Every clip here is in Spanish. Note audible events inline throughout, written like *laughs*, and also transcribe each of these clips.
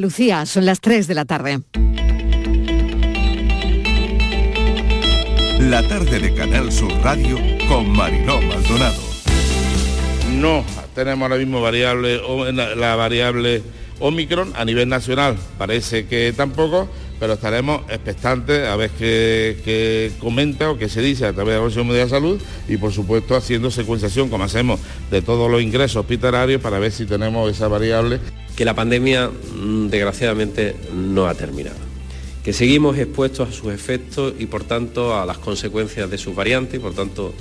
Lucía, son las 3 de la tarde. La tarde de Canal Sur Radio con Mariló Maldonado. No tenemos ahora mismo variable, la variable Omicron a nivel nacional. Parece que tampoco, pero estaremos expectantes a ver qué, comenta o qué se dice a través de la Comisión Mundial de Salud y por supuesto haciendo secuenciación como hacemos de todos los ingresos hospitalarios para ver si tenemos esa variable. Que la pandemia mm, desgraciadamente no ha terminado que seguimos expuestos a sus efectos y por tanto a las consecuencias de sus variantes y por tanto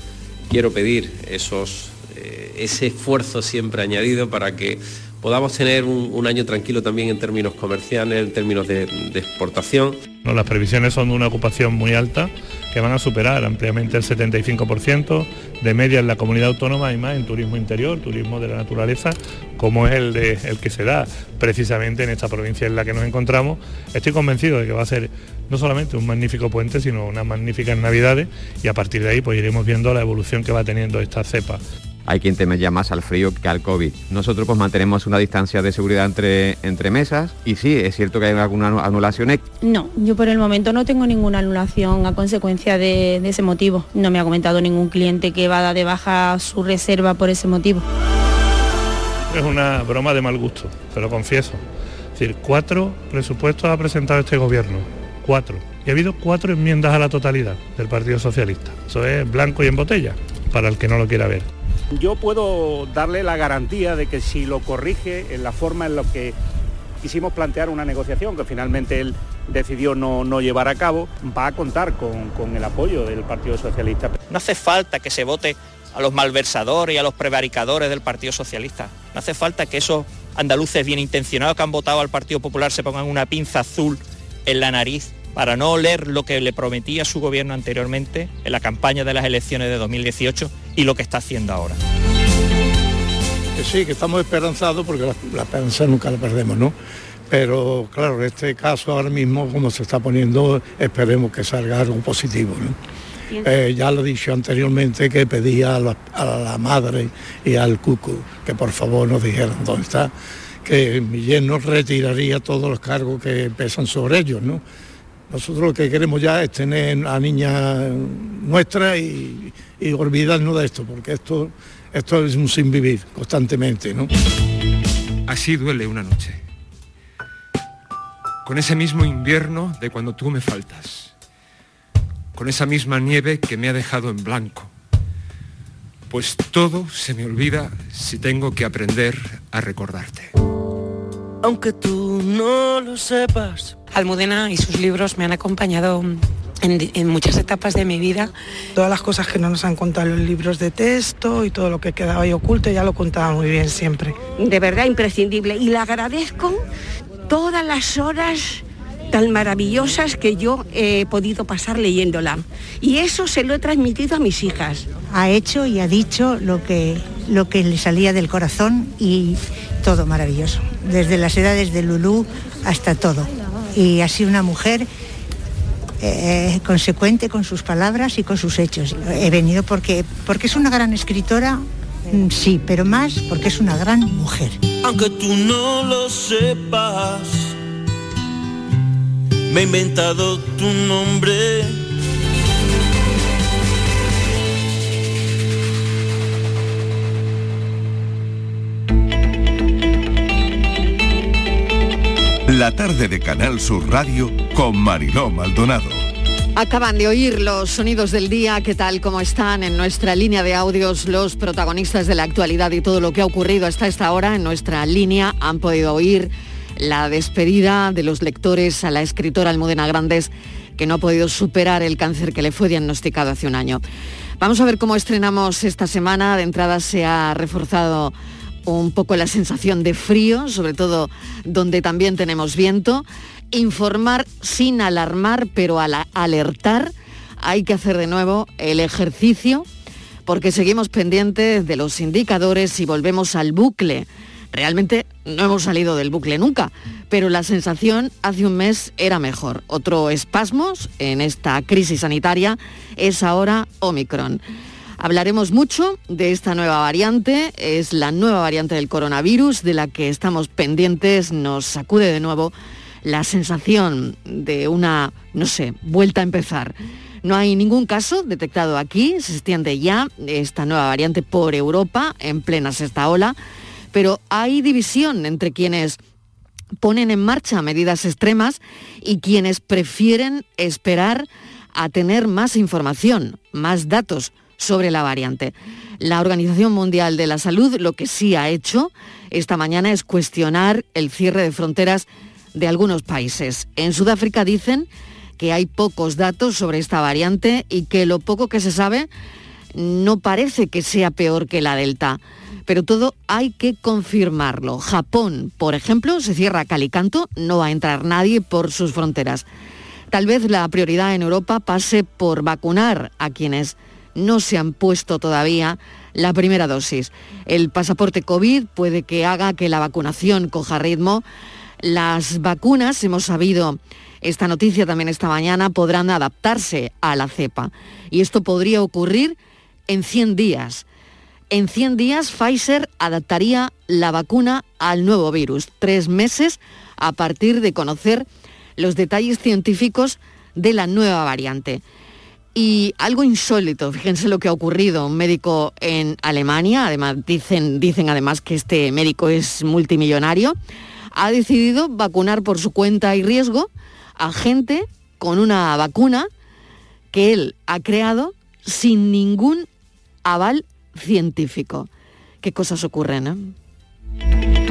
quiero pedir esos, eh, ese esfuerzo siempre añadido para que podamos tener un, año tranquilo también en términos comerciales, en términos de, exportación. No, las previsiones son de una ocupación muy alta que van a superar ampliamente el 75% de media en la comunidad autónoma y más en turismo interior, turismo de la naturaleza, como es el, de, el que se da precisamente en esta provincia en la que nos encontramos. Estoy convencido de que va a ser no solamente un magnífico puente, sino unas magníficas navidades y a partir de ahí pues iremos viendo la evolución que va teniendo esta cepa hay quien teme ya más al frío que al COVID. Nosotros pues mantenemos una distancia de seguridad entre, entre mesas y sí, es cierto que hay alguna anulación. No, yo por el momento no tengo ninguna anulación a consecuencia de, ese motivo. No me ha comentado ningún cliente que va a dar de baja su reserva por ese motivo. Es una broma de mal gusto, te lo confieso. Es decir, cuatro presupuestos ha presentado este gobierno. Cuatro. Y ha habido cuatro enmiendas a la totalidad del Partido Socialista. Eso es blanco y en botella, para el que no lo quiera ver. Yo puedo darle la garantía de que si lo corrige en la forma en la que quisimos plantear una negociación que finalmente él decidió no, llevar a cabo, va a contar con, con, el apoyo del Partido Socialista. No hace falta que se vote a los malversadores y a los prevaricadores del Partido Socialista. No hace falta que esos andaluces bien intencionados que han votado al Partido Popular se pongan una pinza azul en la nariz para no oler lo que le prometía su gobierno anteriormente en la campaña de las elecciones de 2018 y lo que está haciendo ahora. Que sí, que estamos esperanzados porque la, esperanza nunca la perdemos, ¿no? Pero claro, en este caso ahora mismo, como se está poniendo, esperemos que salga algo positivo, eh, ya lo he dicho anteriormente que pedía a la, madre y al cucu que por favor nos dijeran dónde está, que mi yerno retiraría todos los cargos que pesan sobre ellos, ¿no? Nosotros lo que queremos ya es tener a niña nuestra y, olvidarnos de esto, porque esto, esto es un sin vivir constantemente. ¿no? Así duele una noche. Con ese mismo invierno de cuando tú me faltas. Con esa misma nieve que me ha dejado en blanco. Pues todo se me olvida si tengo que aprender a recordarte. Aunque tú no lo sepas Almudena y sus libros me han acompañado en, muchas etapas de mi vida. Todas las cosas que no nos han contado los libros de texto y todo lo que quedaba ahí oculto, ya lo contaba muy bien siempre. De verdad imprescindible y le agradezco todas las horas tan maravillosas que yo he podido pasar leyéndola. Y eso se lo he transmitido a mis hijas. Ha hecho y ha dicho lo que, lo que le salía del corazón y todo maravilloso. Desde las edades de Lulú hasta todo y ha sido una mujer eh, consecuente con sus palabras y con sus hechos. He venido porque, porque es una gran escritora, mm, sí, pero más porque es una gran mujer. Aunque tú no lo sepas, me he inventado tu nombre La tarde de Canal Sur Radio con Mariló Maldonado. Acaban de oír los sonidos del día, ¿qué tal? ¿Cómo están en nuestra línea de audios los protagonistas de la actualidad y todo lo que ha ocurrido hasta esta hora en nuestra línea? Han podido oír la despedida de los lectores a la escritora Almudena Grandes, que no ha podido superar el cáncer que le fue diagnosticado hace un año. Vamos a ver cómo estrenamos esta semana. De entrada se ha reforzado un poco la sensación de frío, sobre todo donde también tenemos viento. Informar sin alarmar, pero al alertar. Hay que hacer de nuevo el ejercicio porque seguimos pendientes de los indicadores y volvemos al bucle. Realmente no hemos salido del bucle nunca, pero la sensación hace un mes era mejor. Otro espasmos en esta crisis sanitaria es ahora Omicron. Hablaremos mucho de esta nueva variante, es la nueva variante del coronavirus de la que estamos pendientes, nos sacude de nuevo la sensación de una, no sé, vuelta a empezar. No hay ningún caso detectado aquí, se extiende ya esta nueva variante por Europa en plena sexta ola, pero hay división entre quienes ponen en marcha medidas extremas y quienes prefieren esperar a tener más información, más datos sobre la variante. La Organización Mundial de la Salud lo que sí ha hecho esta mañana es cuestionar el cierre de fronteras de algunos países. En Sudáfrica dicen que hay pocos datos sobre esta variante y que lo poco que se sabe no parece que sea peor que la Delta. Pero todo hay que confirmarlo. Japón, por ejemplo, se cierra Calicanto, no va a entrar nadie por sus fronteras. Tal vez la prioridad en Europa pase por vacunar a quienes no se han puesto todavía la primera dosis. El pasaporte COVID puede que haga que la vacunación coja ritmo. Las vacunas, hemos sabido esta noticia también esta mañana, podrán adaptarse a la cepa. Y esto podría ocurrir en 100 días. En 100 días Pfizer adaptaría la vacuna al nuevo virus, tres meses a partir de conocer los detalles científicos de la nueva variante. Y algo insólito, fíjense lo que ha ocurrido, un médico en Alemania, además dicen, dicen además que este médico es multimillonario, ha decidido vacunar por su cuenta y riesgo a gente con una vacuna que él ha creado sin ningún aval científico. ¿Qué cosas ocurren? Eh?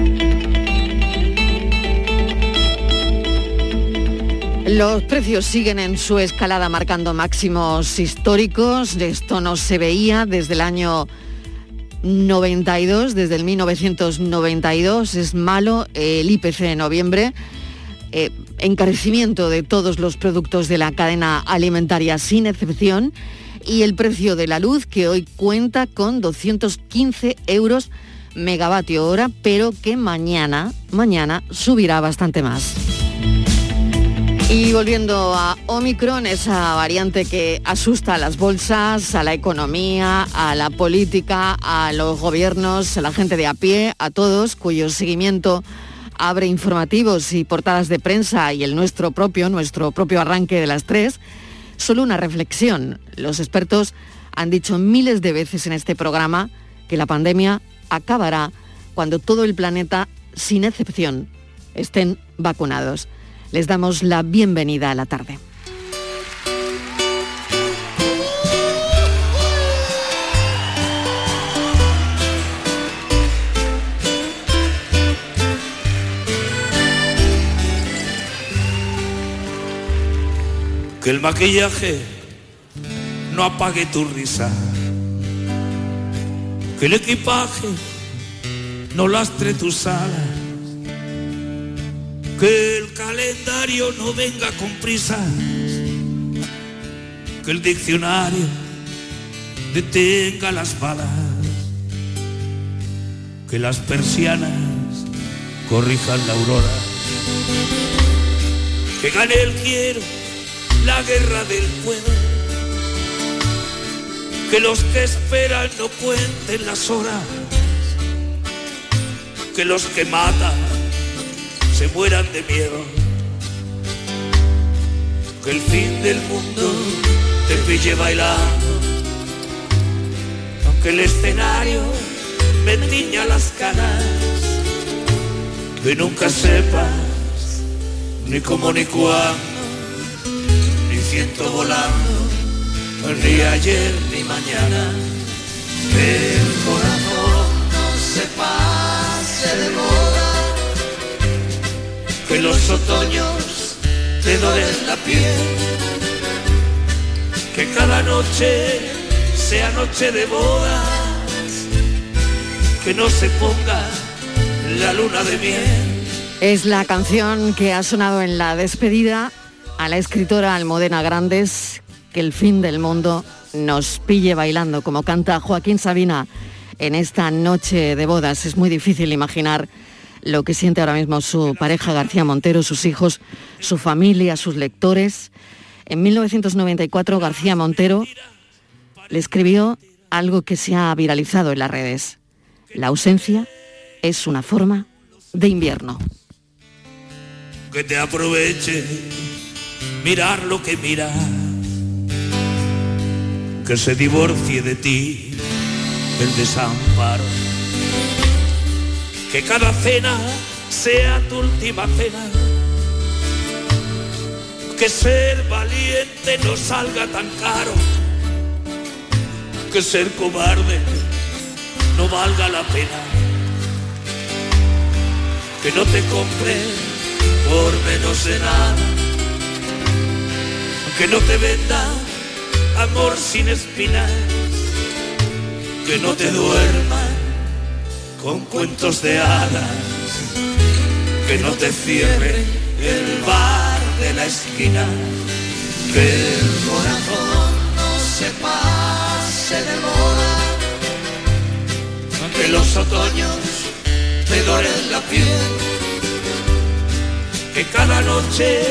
Los precios siguen en su escalada marcando máximos históricos. De esto no se veía desde el año 92, desde el 1992. Es malo el IPC de noviembre. Eh, encarecimiento de todos los productos de la cadena alimentaria sin excepción y el precio de la luz que hoy cuenta con 215 euros megavatio hora, pero que mañana, mañana subirá bastante más. Y volviendo a Omicron, esa variante que asusta a las bolsas, a la economía, a la política, a los gobiernos, a la gente de a pie, a todos, cuyo seguimiento abre informativos y portadas de prensa y el nuestro propio, nuestro propio arranque de las tres, solo una reflexión. Los expertos han dicho miles de veces en este programa que la pandemia acabará cuando todo el planeta, sin excepción, estén vacunados les damos la bienvenida a la tarde. Que el maquillaje no apague tu risa. Que el equipaje no lastre tus alas que el calendario no venga con prisas, que el diccionario detenga las balas, que las persianas corrijan la aurora, que gane el quiero la guerra del pueblo, que los que esperan no cuenten las horas, que los que matan se mueran de miedo. Que el fin del mundo te pille bailando. Aunque el escenario me tiña las caras. Que nunca sepas ni cómo ni cuándo. Ni siento volando. Ni ayer ni mañana. El corazón no se pase de que los otoños te doren la piel, que cada noche sea noche de bodas, que no se ponga la luna de miel. Es la canción que ha sonado en la despedida a la escritora Almodena Grandes, que el fin del mundo nos pille bailando, como canta Joaquín Sabina en esta noche de bodas. Es muy difícil imaginar lo que siente ahora mismo su pareja García Montero, sus hijos, su familia, sus lectores. En 1994 García Montero le escribió algo que se ha viralizado en las redes. La ausencia es una forma de invierno. Que te aproveche mirar lo que mira. Que se divorcie de ti el desamparo. Que cada cena sea tu última cena. Que ser valiente no salga tan caro. Que ser cobarde no valga la pena. Que no te compre por menos de nada. Que no te venda amor sin espinas. Que no te duerma con cuentos de hadas. Que no te cierre el bar de la esquina. Que el corazón no se pase de moda. Que los otoños te doren la piel. Que cada noche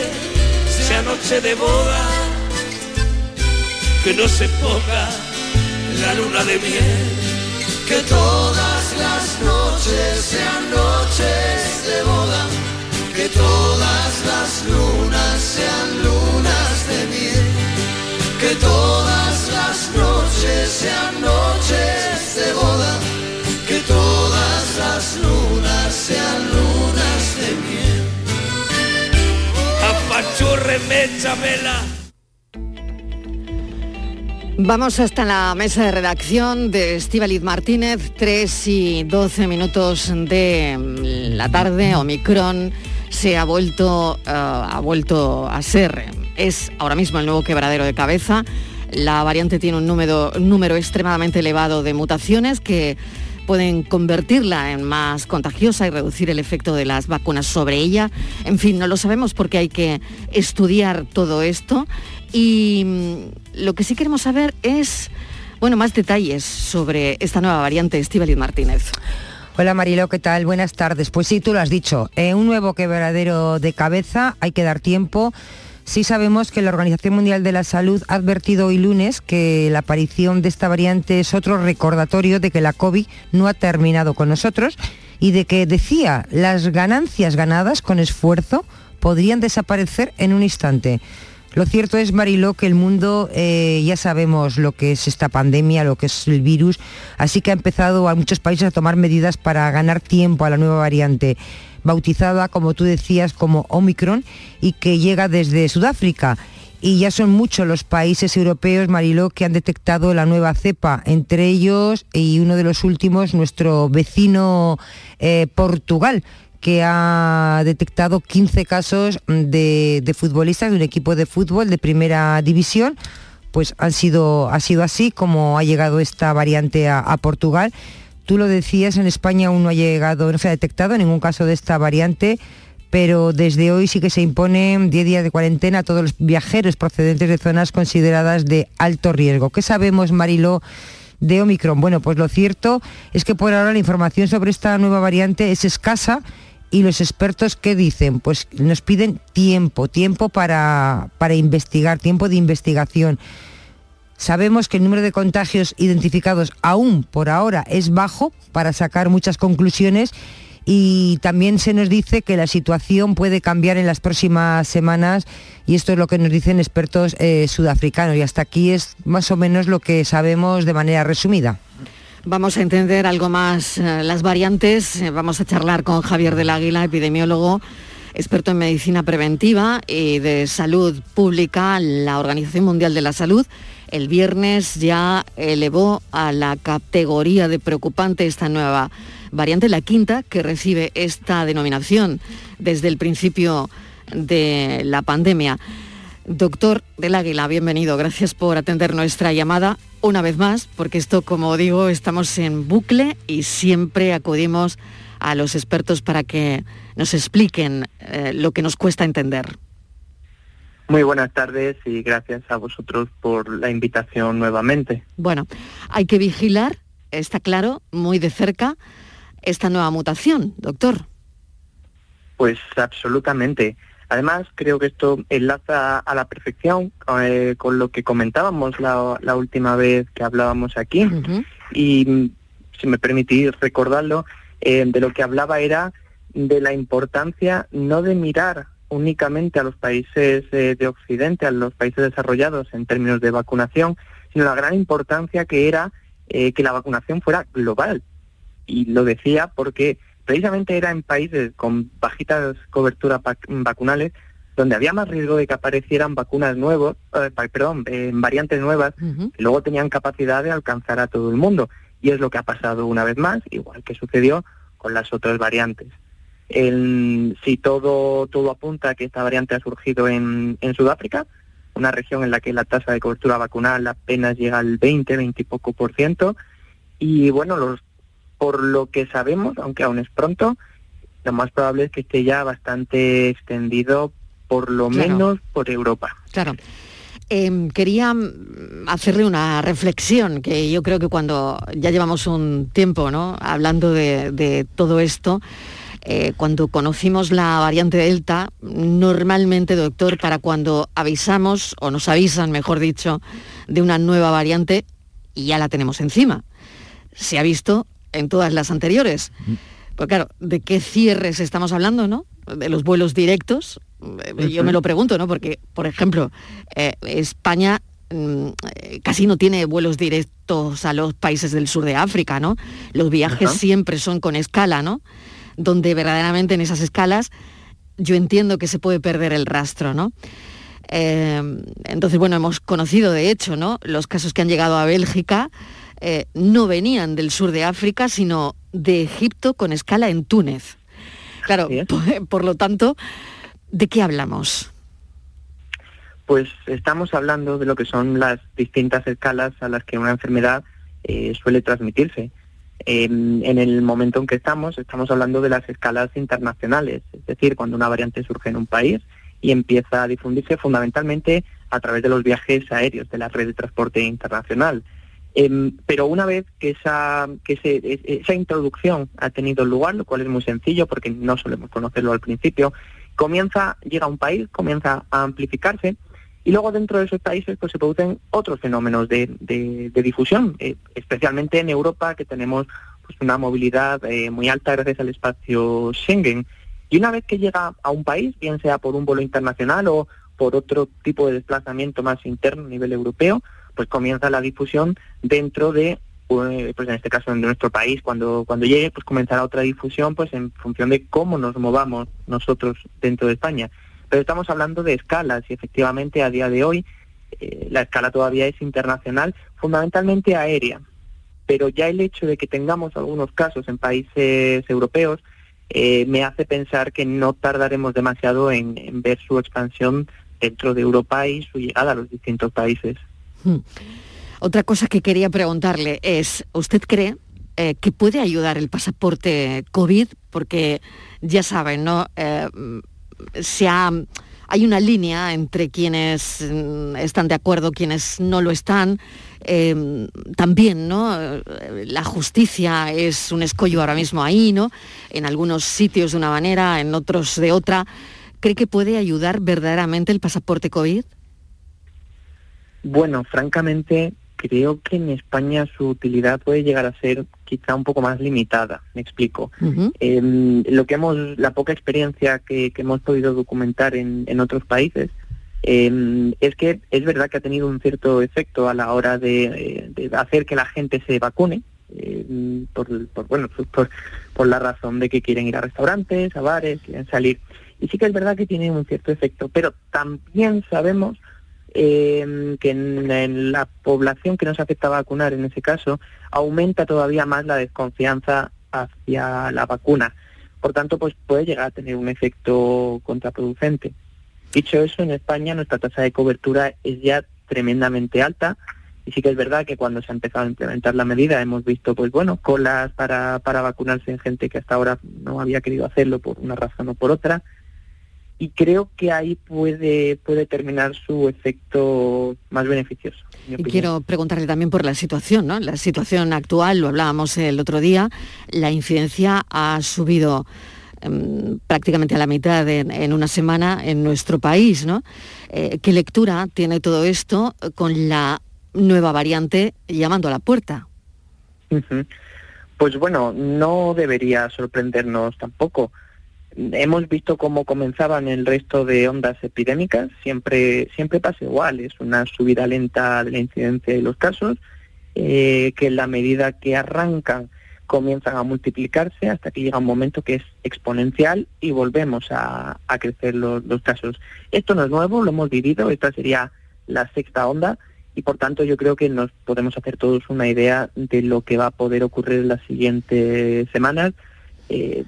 sea noche de boda. Que no se ponga la luna de miel. Que todas las noches sean noches de boda. Que todas las lunas sean lunas de miel. Que todas las noches sean noches de boda. Que todas las lunas sean lunas de miel. Apachurre mecha vela. Vamos hasta la mesa de redacción de Estíbaliz Martínez, 3 y 12 minutos de la tarde, Omicron se ha vuelto, eh, ha vuelto a ser, es ahora mismo el nuevo quebradero de cabeza. La variante tiene un número, un número extremadamente elevado de mutaciones que pueden convertirla en más contagiosa y reducir el efecto de las vacunas sobre ella. En fin, no lo sabemos porque hay que estudiar todo esto y mm, lo que sí queremos saber es, bueno, más detalles sobre esta nueva variante, Estíbaliz Martínez. Hola Marilo, ¿qué tal? Buenas tardes. Pues sí, tú lo has dicho, eh, un nuevo quebradero de cabeza, hay que dar tiempo. Sí sabemos que la Organización Mundial de la Salud ha advertido hoy lunes que la aparición de esta variante es otro recordatorio de que la COVID no ha terminado con nosotros y de que, decía, las ganancias ganadas con esfuerzo podrían desaparecer en un instante. Lo cierto es, Mariló, que el mundo eh, ya sabemos lo que es esta pandemia, lo que es el virus, así que ha empezado a muchos países a tomar medidas para ganar tiempo a la nueva variante, bautizada, como tú decías, como Omicron y que llega desde Sudáfrica. Y ya son muchos los países europeos, Mariló, que han detectado la nueva cepa, entre ellos y uno de los últimos, nuestro vecino eh, Portugal que ha detectado 15 casos de, futbolistas de un equipo de fútbol de primera división. Pues han sido, ha sido así como ha llegado esta variante a, a, Portugal. Tú lo decías, en España aún no ha llegado, no se ha detectado ningún caso de esta variante, pero desde hoy sí que se imponen 10 días de cuarentena a todos los viajeros procedentes de zonas consideradas de alto riesgo. ¿Qué sabemos, Mariló? de Omicron. Bueno, pues lo cierto es que por ahora la información sobre esta nueva variante es escasa y los expertos, ¿qué dicen? Pues nos piden tiempo, tiempo para, para investigar, tiempo de investigación. Sabemos que el número de contagios identificados aún por ahora es bajo para sacar muchas conclusiones y también se nos dice que la situación puede cambiar en las próximas semanas y esto es lo que nos dicen expertos eh, sudafricanos y hasta aquí es más o menos lo que sabemos de manera resumida. Vamos a entender algo más eh, las variantes. Eh, vamos a charlar con Javier del Águila, epidemiólogo, experto en medicina preventiva y de salud pública. La Organización Mundial de la Salud el viernes ya elevó a la categoría de preocupante esta nueva variante, la quinta, que recibe esta denominación desde el principio de la pandemia. Doctor del Águila, bienvenido. Gracias por atender nuestra llamada una vez más, porque esto, como digo, estamos en bucle y siempre acudimos a los expertos para que nos expliquen eh, lo que nos cuesta entender. Muy buenas tardes y gracias a vosotros por la invitación nuevamente. Bueno, hay que vigilar, está claro, muy de cerca, esta nueva mutación, doctor. Pues absolutamente. Además, creo que esto enlaza a la perfección eh, con lo que comentábamos la, la, última vez que hablábamos aquí. Y si me permitís recordarlo, eh, de lo que hablaba era de la importancia no de mirar únicamente a los países eh, de Occidente, a los países desarrollados en términos de vacunación, sino la gran importancia que era eh, que la vacunación fuera global. Y lo decía porque precisamente era en países con bajitas coberturas vacunales donde había más riesgo de que aparecieran vacunas nuevas, eh, perdón, variantes nuevas, que luego tenían capacidad de alcanzar a todo el mundo. Y es lo que ha pasado una vez más, igual que sucedió con las otras variantes. El, si todo, todo apunta a que esta variante ha surgido en, en Sudáfrica, una región en la que la tasa de cobertura vacunal apenas llega al 20, 20 y poco por ciento, y bueno, los, por lo que sabemos, aunque aún es pronto, lo más probable es que esté ya bastante extendido, por lo menos por Europa. Claro. Em, quería hacerle una reflexión que yo creo que cuando ya llevamos un tiempo ¿no? hablando de, de todo esto, eh, cuando conocimos la variante Delta, normalmente, doctor, para cuando avisamos, o nos avisan, mejor dicho, de una nueva variante, y ya la tenemos encima. Se ha visto en todas las anteriores. Pues claro, ¿de qué cierres estamos hablando, no? De los vuelos directos. Eh, yo me lo pregunto, ¿no? Porque, por ejemplo, eh, España mm, casi no tiene vuelos directos a los países del sur de África, ¿no? Los viajes siempre son con escala, ¿no? donde verdaderamente en esas escalas yo entiendo que se puede perder el rastro, ¿no? Eh, entonces, bueno, hemos conocido de hecho, ¿no? Los casos que han llegado a Bélgica eh, no venían del sur de África, sino de Egipto con escala en Túnez. Claro, *laughs* por, lo tanto, ¿de qué hablamos? Pues estamos hablando de lo que son las distintas escalas a las que una enfermedad eh, suele transmitirse en el momento en que estamos, estamos hablando de las escalas internacionales, es decir, cuando una variante surge en un país y empieza a difundirse fundamentalmente a través de los viajes aéreos de la red de transporte internacional. Em, pero una vez que esa, que esa introducción ha tenido lugar, lo cual es muy sencillo porque no solemos conocerlo al principio, comienza, llega a un país, comienza a amplificarse y luego dentro de esos países pues se producen otros fenómenos de, de, difusión, eh, especialmente en Europa que tenemos pues, una movilidad eh, muy alta gracias al espacio Schengen. Y una vez que llega a un país, bien sea por un vuelo internacional o por otro tipo de desplazamiento más interno a nivel europeo, pues comienza la difusión dentro de, pues, pues en este caso en nuestro país, cuando, cuando llegue, pues comenzará otra difusión pues en función de cómo nos movamos nosotros dentro de España. Pero estamos hablando de escalas y efectivamente a día de hoy eh, la escala todavía es internacional, fundamentalmente aérea. Pero ya el hecho de que tengamos algunos casos en países europeos eh, me hace pensar que no tardaremos demasiado en, ver su expansión dentro de Europa y su llegada a los distintos países. Hmm. Otra cosa que quería preguntarle es, ¿usted cree eh, que puede ayudar el pasaporte COVID? Porque ya saben, ¿no? se hay una línea entre quienes mm, están de acuerdo, quienes no lo están. Em, también, ¿no? La justicia es un escollo ahora mismo ahí, ¿no? En algunos sitios de una manera, en otros de otra. ¿Cree que puede ayudar verdaderamente el pasaporte COVID? Bueno, francamente, creo que en España su utilidad puede llegar a ser quizá un poco más limitada. Me explico. Em, lo que hemos, la poca experiencia que, hemos podido documentar en, otros países em, es que es verdad que ha tenido un cierto efecto a la hora de, hacer que la gente se vacune. Em, por, bueno por, por la razón de que quieren ir a restaurantes, a bares, quieren salir. Y sí que es verdad que tiene un cierto efecto, pero también sabemos eh, que en, la población que no se acepta vacunar en ese caso, aumenta todavía más la desconfianza hacia la vacuna. Por tanto, pues puede llegar a tener un efecto contraproducente. Dicho eso, en España nuestra tasa de cobertura es ya tremendamente alta y sí que es verdad que cuando se ha empezado a implementar la medida hemos visto, pues bueno, colas para, para vacunarse en gente que hasta ahora no había querido hacerlo por una razón o por otra y creo que ahí puede, puede terminar su efecto más beneficioso. Y quiero preguntarle también por la situación, ¿no? La situación actual, lo hablábamos el otro día, la incidencia ha subido em, prácticamente a la mitad en, una semana en nuestro país, ¿no? Eh, ¿Qué lectura tiene todo esto con la nueva variante llamando a la puerta? Pues bueno, no debería sorprendernos tampoco. Hemos visto cómo comenzaban el resto de ondas epidémicas, siempre, siempre pasa igual, es una subida lenta de la incidencia de los casos, eh, que en la medida que arrancan comienzan a multiplicarse hasta que llega un momento que es exponencial y volvemos a, crecer los, casos. Esto no es nuevo, lo hemos vivido, esta sería la sexta onda y por tanto yo creo que nos podemos hacer todos una idea de lo que va a poder ocurrir en las siguientes semanas eh,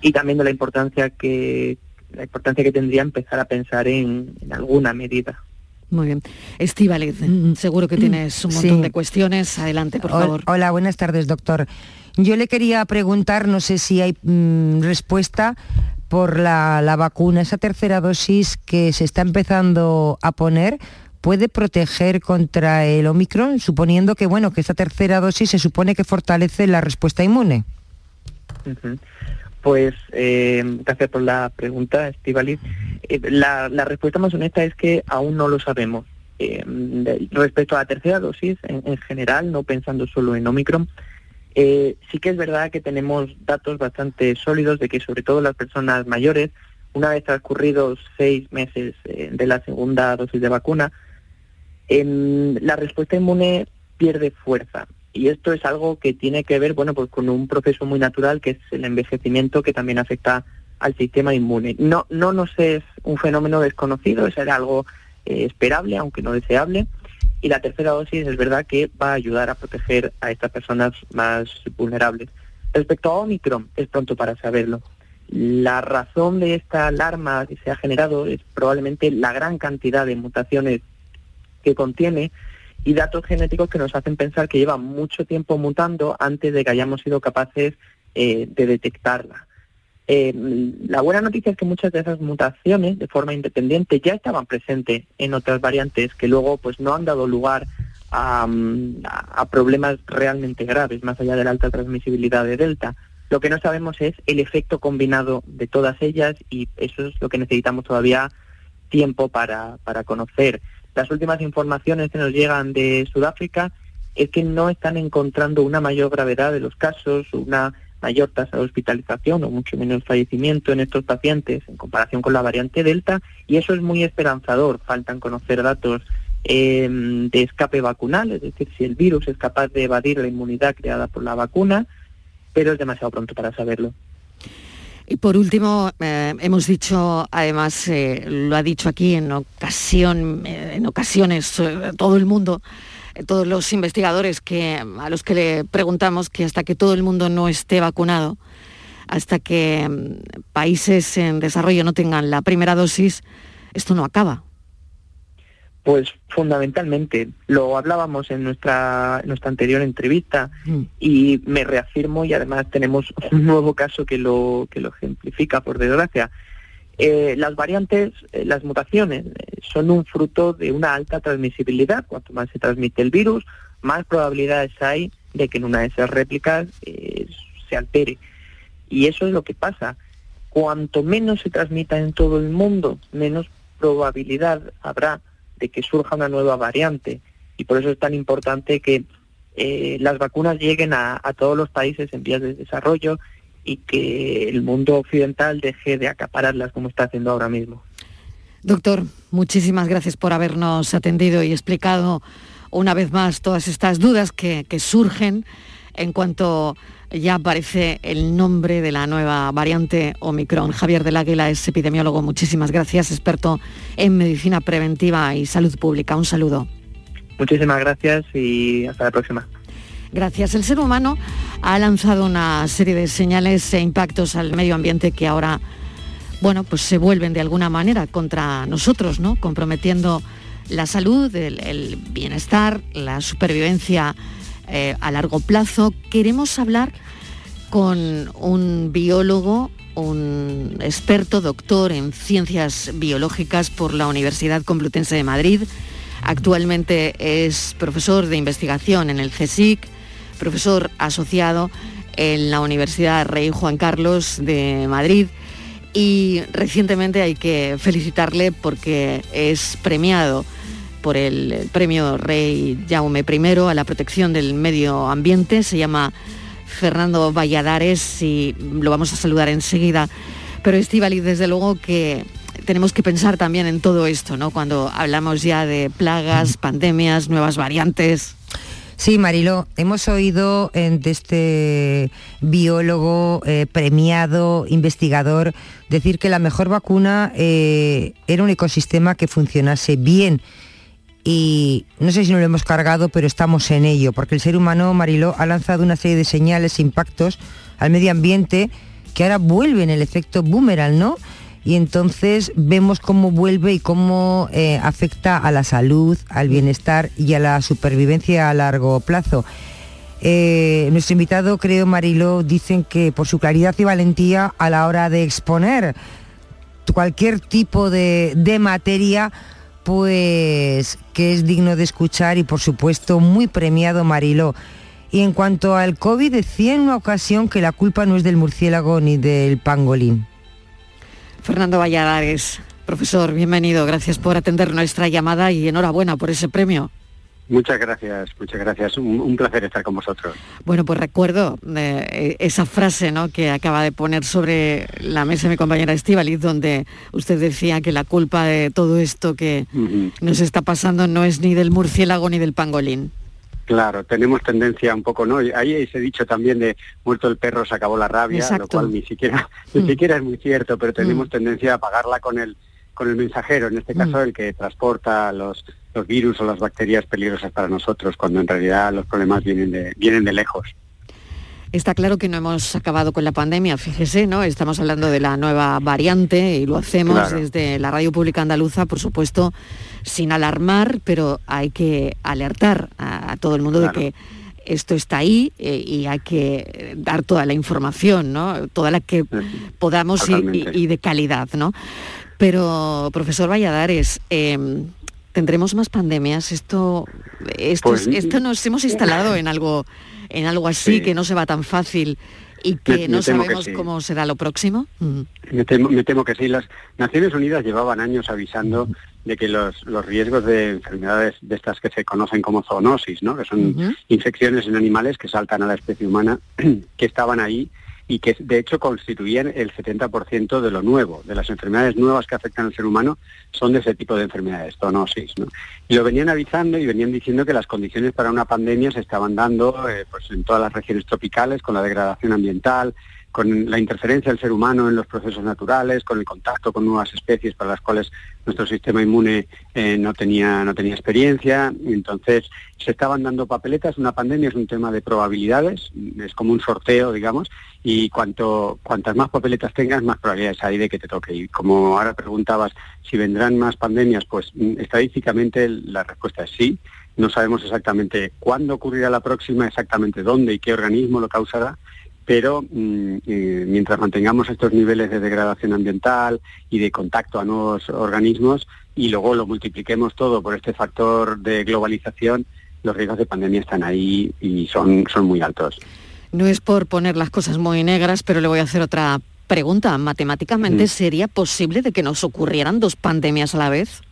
y también de la importancia que la importancia que tendría empezar a pensar en alguna medida. Muy bien. Estíbaliz, mm, seguro que tienes un montón de cuestiones. Adelante, por favor. Hola, buenas tardes, doctor. Yo le quería preguntar, no sé si hay mm, respuesta por la, vacuna, esa tercera dosis que se está empezando a poner, ¿puede proteger contra el Omicron, suponiendo que, bueno, que esa tercera dosis se supone que fortalece la respuesta inmune? Pues eh, gracias por la pregunta, Estivaliz. Eh, la, respuesta más honesta es que aún no lo sabemos. Eh, respecto a la tercera dosis, en, general, no pensando solo en Omicron, sí que es verdad que tenemos datos bastante sólidos de que sobre todo las personas mayores, una vez transcurridos seis meses de la segunda dosis de vacuna, la respuesta inmune pierde fuerza. Y esto es algo que tiene que ver, bueno, pues con un proceso muy natural que es el envejecimiento que también afecta al sistema inmune. No, no nos es un fenómeno desconocido, es algo eh, esperable, aunque no deseable. Y la tercera dosis es verdad que va a ayudar a proteger a estas personas más vulnerables. Respecto a Omicron, es pronto para saberlo. La razón de esta alarma que se ha generado es probablemente la gran cantidad de mutaciones que contiene y datos genéticos que nos hacen pensar que lleva mucho tiempo mutando antes de que hayamos sido capaces eh, de detectarla. Eh, la buena noticia es que muchas de esas mutaciones, de forma independiente, ya estaban presentes en otras variantes que luego pues no han dado lugar a, a problemas realmente graves, más allá de la alta transmisibilidad de Delta. Lo que no sabemos es el efecto combinado de todas ellas y eso es lo que necesitamos todavía tiempo para, para conocer. Las últimas informaciones que nos llegan de Sudáfrica es que no están encontrando una mayor gravedad de los casos, una mayor tasa de hospitalización o mucho menos fallecimiento en estos pacientes en comparación con la variante Delta y eso es muy esperanzador. Faltan conocer datos em, de escape vacunal, es decir, si el virus es capaz de evadir la inmunidad creada por la vacuna, pero es demasiado pronto para saberlo. Y por último, eh, hemos dicho, además, eh, lo ha dicho aquí en ocasión, eh, en ocasiones todo el mundo, todos los investigadores que, a los que le preguntamos que hasta que todo el mundo no esté vacunado, hasta que mm, países en desarrollo no tengan la primera dosis, esto no acaba. Pues fundamentalmente, lo hablábamos en nuestra, nuestra anterior entrevista mm. y me reafirmo y además tenemos un nuevo caso que lo, que lo ejemplifica, por desgracia. Eh, las variantes, eh, las mutaciones, eh, son un fruto de una alta transmisibilidad. Cuanto más se transmite el virus, más probabilidades hay de que en una de esas réplicas se altere. Y eso es lo que pasa. Cuanto menos se transmita en todo el mundo, menos probabilidad habrá de que surja una nueva variante. Y por eso es tan importante que eh, las vacunas lleguen a, todos los países en vías de desarrollo y que el mundo occidental deje de acapararlas como está haciendo ahora mismo. Doctor, muchísimas gracias por habernos atendido y explicado una vez más todas estas dudas que, que surgen en cuanto ya aparece el nombre de la nueva variante Omicron. Javier del Águila es epidemiólogo. Muchísimas gracias, experto en medicina preventiva y salud pública. Un saludo. Muchísimas gracias y hasta la próxima. Gracias. El ser humano ha lanzado una serie de señales e impactos al medio ambiente que ahora, bueno, pues se vuelven de alguna manera contra nosotros, ¿no? Comprometiendo la salud, el bienestar, la supervivencia eh, a largo plazo. Queremos hablar con un biólogo, un experto, doctor en ciencias biológicas por la Universidad Complutense de Madrid. Actualmente es profesor de investigación en el CSIC, profesor asociado en la Universidad Rey Juan Carlos de Madrid y recientemente hay que felicitarle porque es premiado por el premio Rey Jaume I a la protección del medio ambiente. Se llama Fernando Valladares y lo vamos a saludar enseguida. Pero Estivali, desde luego que tenemos que pensar también en todo esto, ¿no? Cuando hablamos ya de plagas, pandemias, nuevas variantes. Sí, Marilo, hemos oído de este biólogo eh, premiado, investigador, decir que la mejor vacuna eh, era un ecosistema que funcionase bien. Y no sé si no lo hemos cargado, pero estamos en ello, porque el ser humano, Mariló, ha lanzado una serie de señales, impactos al medio ambiente que ahora vuelven el efecto boomerang, ¿no? y entonces vemos cómo vuelve y cómo eh, afecta a la salud, al bienestar y a la supervivencia a largo plazo. Eh, nuestro invitado, creo, Marilo, dicen que por su claridad y valentía a la hora de exponer cualquier tipo de, de materia, pues que es digno de escuchar y por supuesto muy premiado Marilo. Y en cuanto al COVID, decía en una ocasión que la culpa no es del murciélago ni del pangolín. Fernando Valladares, profesor, bienvenido. Gracias por atender nuestra llamada y enhorabuena por ese premio. Muchas gracias, muchas gracias. Un, placer estar con vosotros. Bueno, pues recuerdo eh, esa frase ¿no? que acaba de poner sobre la mesa mi compañera Estivaliz, donde usted decía que la culpa de todo esto que nos está pasando no es ni del murciélago ni del pangolín. Claro, tenemos tendencia un poco, ¿no? Ahí ese dicho también de muerto el perro se acabó la rabia, lo cual ni siquiera, *laughs* ni mm. siquiera es muy cierto, pero tenemos mm. tendencia a pagarla con el, con el mensajero, en este mm. caso el que transporta los, los virus o las bacterias peligrosas para nosotros, cuando en realidad los problemas vienen de, vienen de lejos. Está claro que no hemos acabado con la pandemia, fíjese, ¿no? Estamos hablando de la nueva variante y lo hacemos desde la Radio Pública Andaluza, por supuesto, sin alarmar, pero hay que alertar a, todo el mundo de que esto está ahí eh, y hay que dar toda la información, ¿no? Toda la que podamos y, de calidad, ¿no? Pero, profesor Valladares, em, ¿tendremos más pandemias? Esto, esto, pues, esto nos hemos instalado en algo en algo así que no se va tan fácil y que no sabemos cómo será lo próximo? Mm. Me, temo, que sí. Las Naciones Unidas llevaban años avisando de que los, los riesgos de enfermedades de estas que se conocen como zoonosis, ¿no? que son infecciones en animales que saltan a la especie humana, *clears throat* que estaban ahí y que de hecho constituían el 70% de lo nuevo, de las enfermedades nuevas que afectan al ser humano, son de ese tipo de enfermedades, zoonosis. ¿no? Y lo venían avisando y venían diciendo que las condiciones para una pandemia se estaban dando eh, pues en todas las regiones tropicales, con la degradación ambiental, con la interferencia del ser humano en los procesos naturales, con el contacto con nuevas especies para las cuales nuestro sistema inmune eh, no, tenía, no tenía experiencia. Entonces se estaban dando papeletas. Una pandemia es un tema de probabilidades, es como un sorteo, digamos, y cuanto cuantas más papeletas tengas, más probabilidades hay de que te toque. Y como ahora preguntabas si vendrán más pandemias, pues mm, estadísticamente la respuesta es sí. No sabemos exactamente cuándo ocurrirá la próxima, exactamente dónde y qué organismo lo causará, pero mm, eh, mientras mantengamos estos niveles de degradación ambiental y de contacto a nuevos organismos y luego lo multipliquemos todo por este factor de globalización, los riesgos de pandemia están ahí y son, son muy altos. No es por poner las cosas muy negras, pero le voy a hacer otra pregunta. ¿Matemáticamente mm. sería posible de que nos ocurrieran dos pandemias a la vez?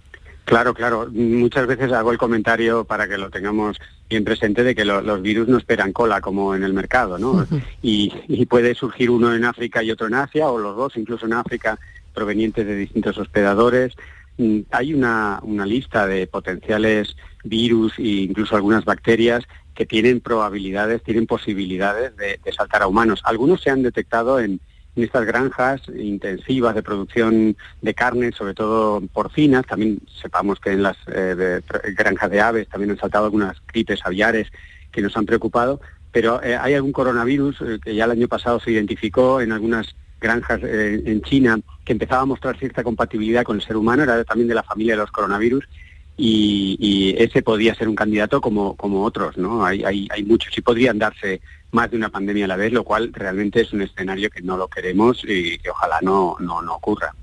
Claro, claro. Muchas veces hago el comentario para que lo tengamos bien presente de que los virus no esperan cola como en el mercado, ¿no? y, puede surgir uno en África y otro en Asia, o los dos incluso en África, provenientes de distintos hospedadores. Mm, hay una, lista de potenciales virus e incluso algunas bacterias que tienen probabilidades, tienen posibilidades de saltar a humanos. Algunos se han detectado en, en estas granjas intensivas de producción de carne, sobre todo porcinas. También sepamos que en las eh, granjas de aves también han saltado algunas gripes aviares que nos han preocupado. Pero eh, hay algún coronavirus eh, que ya el año pasado se identificó en algunas granjas en China que empezaba a mostrar cierta compatibilidad con el ser humano, era también de la familia de los coronavirus, y, ese podía ser un candidato como, como otros, ¿no? Hay, hay, hay muchos y podrían darse más de una pandemia a la vez, lo cual realmente es un escenario que no lo queremos y que ojalá no, no, no ocurra.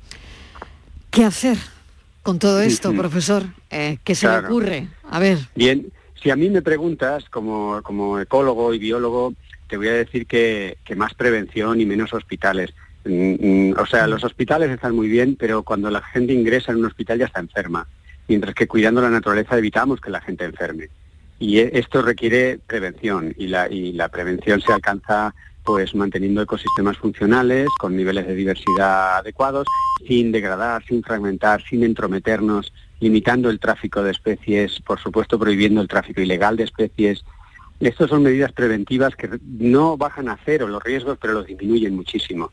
¿Qué hacer con todo esto, profesor? Eh, ¿Qué se le ocurre? A ver. Bien, si a mí me preguntas como, como ecólogo y biólogo, te voy a decir que, que más prevención y menos hospitales. Mm, mm, o sea, los hospitales están muy bien, pero cuando la gente ingresa en un hospital ya está enferma, mientras que cuidando la naturaleza evitamos que la gente enferme. Y e- esto requiere prevención y la, y la prevención se alcanza pues manteniendo ecosistemas funcionales con niveles de diversidad adecuados, sin degradar, sin fragmentar, sin entrometernos, limitando el tráfico de especies, por supuesto prohibiendo el tráfico ilegal de especies. Estas son medidas preventivas que no bajan a cero los riesgos, pero los disminuyen muchísimo.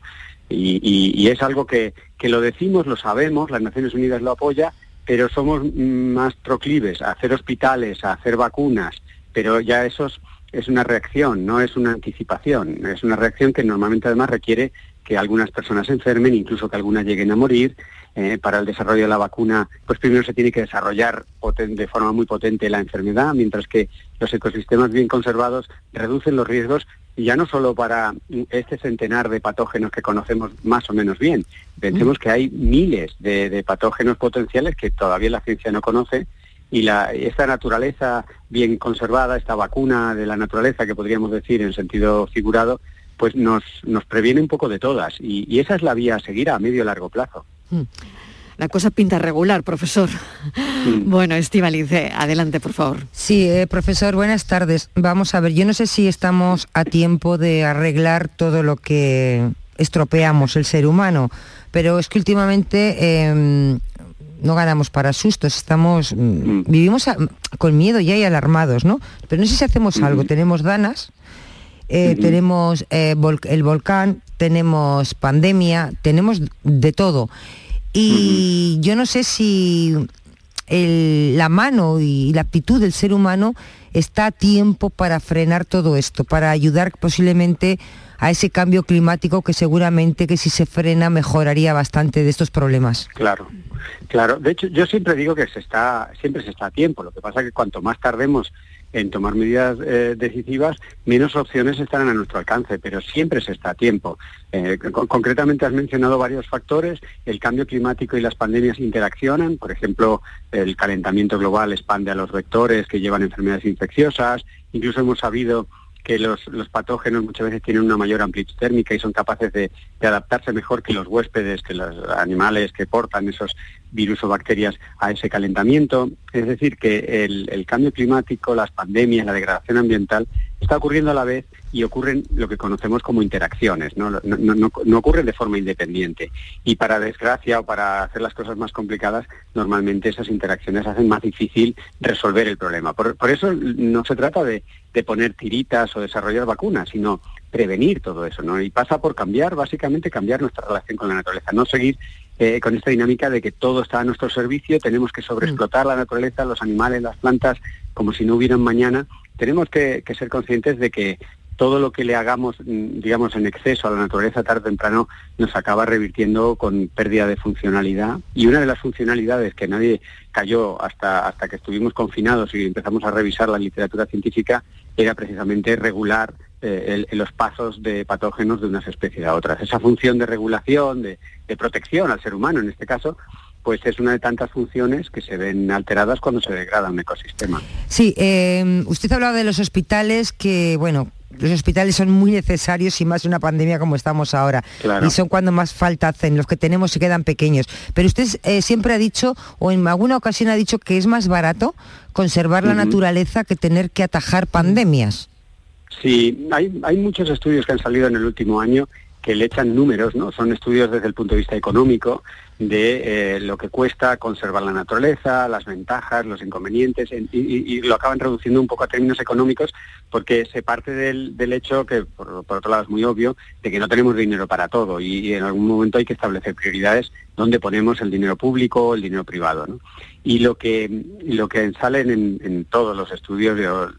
Y, es algo que, que lo decimos, lo sabemos, las Naciones Unidas lo apoya, pero somos más proclives a hacer hospitales, a hacer vacunas, pero ya esos es una reacción, no es una anticipación. Es una reacción que normalmente además requiere que algunas personas enfermen, incluso que algunas lleguen a morir. Eh, para el desarrollo de la vacuna, pues primero se tiene que desarrollar de forma muy potente la enfermedad, mientras que los ecosistemas bien conservados reducen los riesgos ya no solo para este centenar de patógenos que conocemos más o menos bien. Pensemos que hay miles de, de patógenos potenciales que todavía la ciencia no conoce y la, esta naturaleza bien conservada, esta vacuna de la naturaleza que podríamos decir en sentido figurado, pues nos, nos previene un poco de todas y, esa es la vía a seguir a medio y largo plazo. Mm. La cosa pinta regular, profesor. Mm. Bueno, Estivalice, adelante, por favor. Sí, eh, profesor, buenas tardes. Vamos a ver, yo no sé si estamos a tiempo de arreglar todo lo que estropeamos el ser humano, pero es que últimamente em, no ganamos para sustos, estamos, mm, mm. vivimos con miedo ya y alarmados, ¿no? Pero no sé si hacemos algo, tenemos danas, eh, tenemos eh, el volcán, tenemos pandemia, tenemos de todo. Y yo no sé si la mano y la actitud del ser humano está a tiempo para frenar todo esto, para ayudar posiblemente a ese cambio climático que seguramente que si se frena mejoraría bastante de estos problemas. Claro, claro. De hecho, yo siempre digo que se está, siempre se está a tiempo. Lo que pasa es que cuanto más tardemos en tomar medidas eh, decisivas, menos opciones estarán a nuestro alcance, pero siempre se está a tiempo. Eh, concretamente has mencionado varios factores, el cambio climático y las pandemias interaccionan, por ejemplo, el calentamiento global expande a los vectores que llevan enfermedades infecciosas, incluso hemos sabido que los, patógenos muchas veces tienen una mayor amplitud térmica y son capaces de, adaptarse mejor que los huéspedes, que los animales que portan esos virus o bacterias a ese calentamiento. Es decir, que el, cambio climático, las pandemias, la degradación ambiental está ocurriendo a la vez y ocurren lo que conocemos como interacciones, ¿no? No, ocurren de forma independiente. Y para desgracia o para hacer las cosas más complicadas, normalmente esas interacciones hacen más difícil resolver el problema. Por, eso no se trata de, de, poner tiritas o desarrollar vacunas, sino prevenir todo eso, ¿no? Y pasa por cambiar, básicamente cambiar nuestra relación con la naturaleza, no seguir eh, con esta dinámica de que todo está a nuestro servicio, tenemos que sobreexplotar la naturaleza, los animales, las plantas, como si no hubieran mañana. Tenemos que, ser conscientes de que todo lo que le hagamos, mm, digamos, en exceso a la naturaleza tarde o temprano nos acaba revirtiendo con pérdida de funcionalidad. Y una de las funcionalidades que nadie cayó hasta, hasta que estuvimos confinados y empezamos a revisar la literatura científica era precisamente regular eh, los pasos de patógenos de unas especies a otras. Esa función de regulación, de, protección al ser humano en este caso, pues es una de tantas funciones que se ven alteradas cuando se degrada un ecosistema. Sí, eh, usted ha hablado de los hospitales que, bueno, los hospitales son muy necesarios y más de una pandemia como estamos ahora. Y son cuando más falta hacen, los que tenemos se quedan pequeños. Pero usted eh, siempre ha dicho, o en alguna ocasión ha dicho, que es más barato conservar la naturaleza que tener que atajar pandemias. Sí, hay, hay muchos estudios que han salido en el último año que le echan números, ¿no? Son estudios desde el punto de vista económico de eh, lo que cuesta conservar la naturaleza, las ventajas, los inconvenientes, y, lo acaban reduciendo un poco a términos económicos porque se parte del, hecho, que por, otro lado es muy obvio, de que no tenemos dinero para todo y, en algún momento hay que establecer prioridades donde ponemos el dinero público el dinero privado. ¿no? Y lo que, lo que salen en, todos los estudios, yo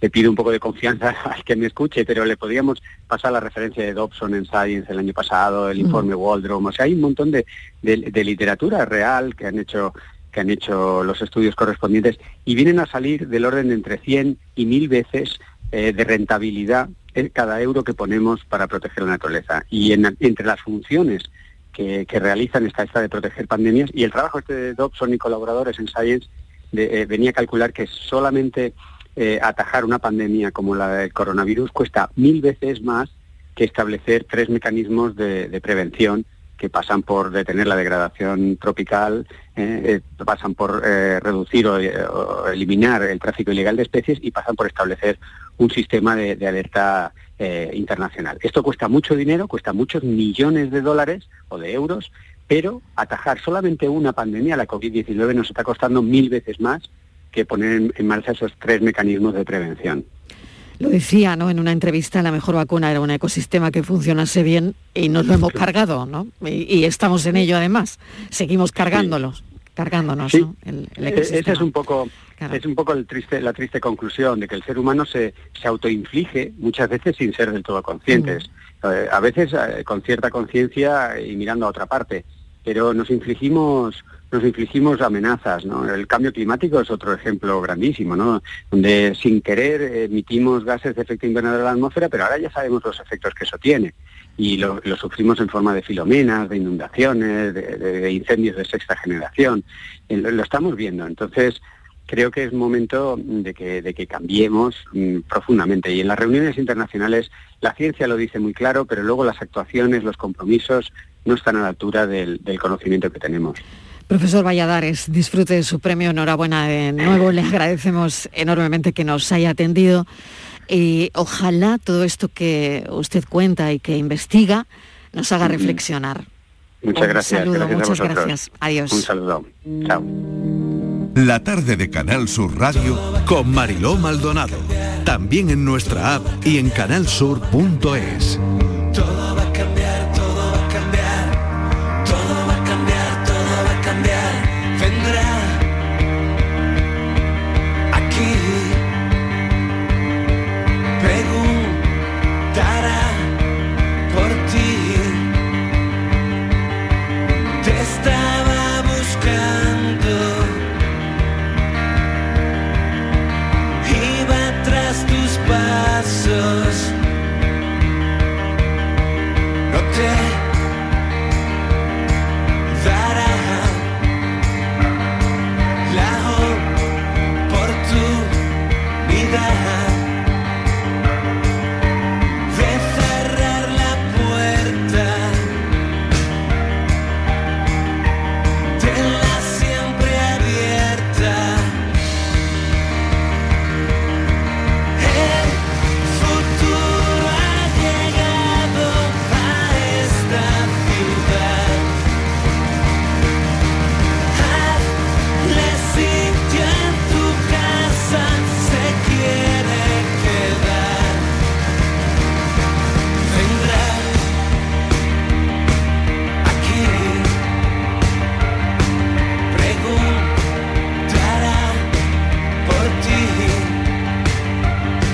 le pido un poco de confianza *laughs* al que me escuche, pero le podríamos pasar la referencia de Dobson en Science el año pasado, el informe Waldrom, o sea, hay un montón de, de literatura real que han hecho que han hecho los estudios correspondientes y vienen a salir del orden de entre 100 y 1000 veces eh, de rentabilidad en cada euro que ponemos para proteger la naturaleza. Y entre las funciones que, realizan está esta de proteger pandemias y el trabajo este de Dobson y colaboradores en Science de, eh, venía a calcular que solamente eh, atajar una pandemia como la del coronavirus cuesta mil veces más que establecer tres mecanismos de, prevención que pasan por detener la degradación tropical, eh, eh, pasan por eh, reducir o, eliminar el tráfico ilegal de especies y pasan por establecer un sistema de, alerta internacional. Esto cuesta mucho dinero, cuesta muchos millones de dólares o de euros, pero atajar solamente una pandemia, la COVID-19, nos está costando mil veces más que poner en marcha esos tres mecanismos de prevención. Lo decía, ¿no? En una entrevista, la mejor vacuna era un ecosistema que funcionase bien y nos lo hemos cargado, ¿no? Y, y estamos en ello además. Seguimos cargándolos, cargándonos, Sí. ¿no? El, el Eh, ecosistema. Esa es un poco, es un poco el triste, la triste conclusión de que el ser humano se, se autoinflige muchas veces sin ser del todo conscientes. Eh, a veces eh, con cierta conciencia y mirando a otra parte, pero nos infligimos nos infligimos amenazas, ¿no? El cambio climático es otro ejemplo grandísimo, ¿no? Donde sin querer emitimos gases de efecto invernadero a la atmósfera, pero ahora ya sabemos los efectos que eso tiene y lo, sufrimos en forma de filomenas, de inundaciones, de, de- incendios de sexta generación. Eh, Lo, estamos viendo. Entonces, creo que es momento de que, de que cambiemos mm, profundamente. Y en las reuniones internacionales la ciencia lo dice muy claro, pero luego las actuaciones, los compromisos no están a la altura del conocimiento que tenemos. Profesor Valladares, disfrute de su premio, enhorabuena de nuevo, le agradecemos enormemente que nos haya atendido y ojalá todo esto que usted cuenta y que investiga nos haga reflexionar. Muchas Un gracias. saludo, gracias a muchas gracias. Adiós. Un saludo. Chao. La tarde de Canal Sur Radio con Mariló Maldonado. También en nuestra app y en canalsur.es.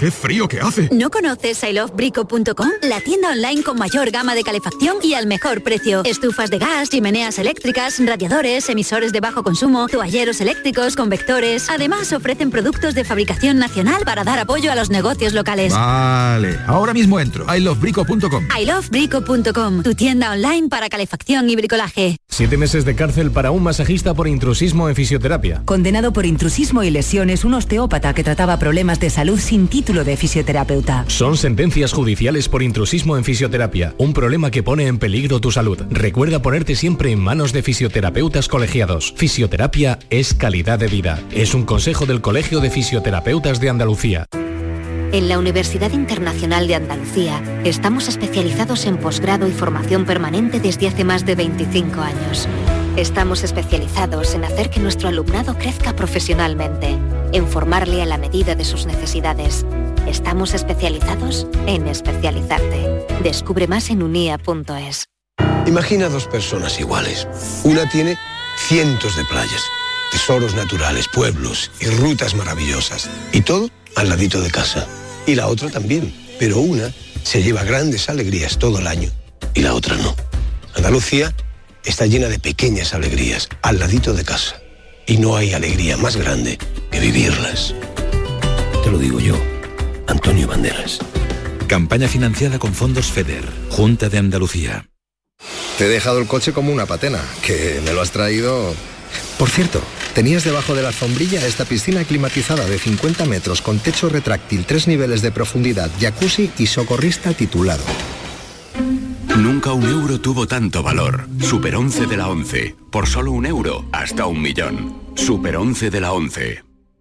¡Qué frío que hace! ¿No conoces ilovebrico.com? La tienda online con mayor gama de calefacción y al mejor precio. Estufas de gas, chimeneas eléctricas, radiadores, emisores de bajo consumo, toalleros eléctricos, convectores. Además ofrecen productos de fabricación nacional para dar apoyo a los negocios locales. Vale, ahora mismo entro. ilovebrico.com. ilovebrico.com, tu tienda online para calefacción y bricolaje. Siete meses de cárcel para un masajista por intrusismo en fisioterapia. Condenado por intrusismo y lesiones, un osteópata que trataba problemas de salud sin título de fisioterapeuta. Son sentencias judiciales por intrusismo en fisioterapia, un problema que pone en peligro tu salud. Recuerda ponerte siempre en manos de fisioterapeutas colegiados. Fisioterapia es calidad de vida. Es un consejo del Colegio de Fisioterapeutas de Andalucía. En la Universidad Internacional de Andalucía estamos especializados en posgrado y formación permanente desde hace más de 25 años. Estamos especializados en hacer que nuestro alumnado crezca profesionalmente, en formarle a la medida de sus necesidades. Estamos especializados en especializarte. Descubre más en unia.es. Imagina dos personas iguales. Una tiene cientos de playas, tesoros naturales, pueblos y rutas maravillosas. Y todo al ladito de casa. Y la otra también. pero una se lleva grandes alegrías todo el año y la otra no. Andalucía está llena de pequeñas alegrías al ladito de casa y no hay alegría más grande que vivirlas. Te lo digo yo, Antonio Banderas. Campaña financiada con fondos FEDER, Junta de Andalucía. Te he dejado el coche como una patena, que me lo has traído... Por cierto, tenías debajo de la sombrilla esta piscina climatizada de 50 metros con techo retráctil, tres niveles de profundidad, jacuzzi y socorrista titulado. Nunca un euro tuvo tanto valor. Super 11 de la 11. Por solo un euro, hasta un millón. Super 11 de la 11.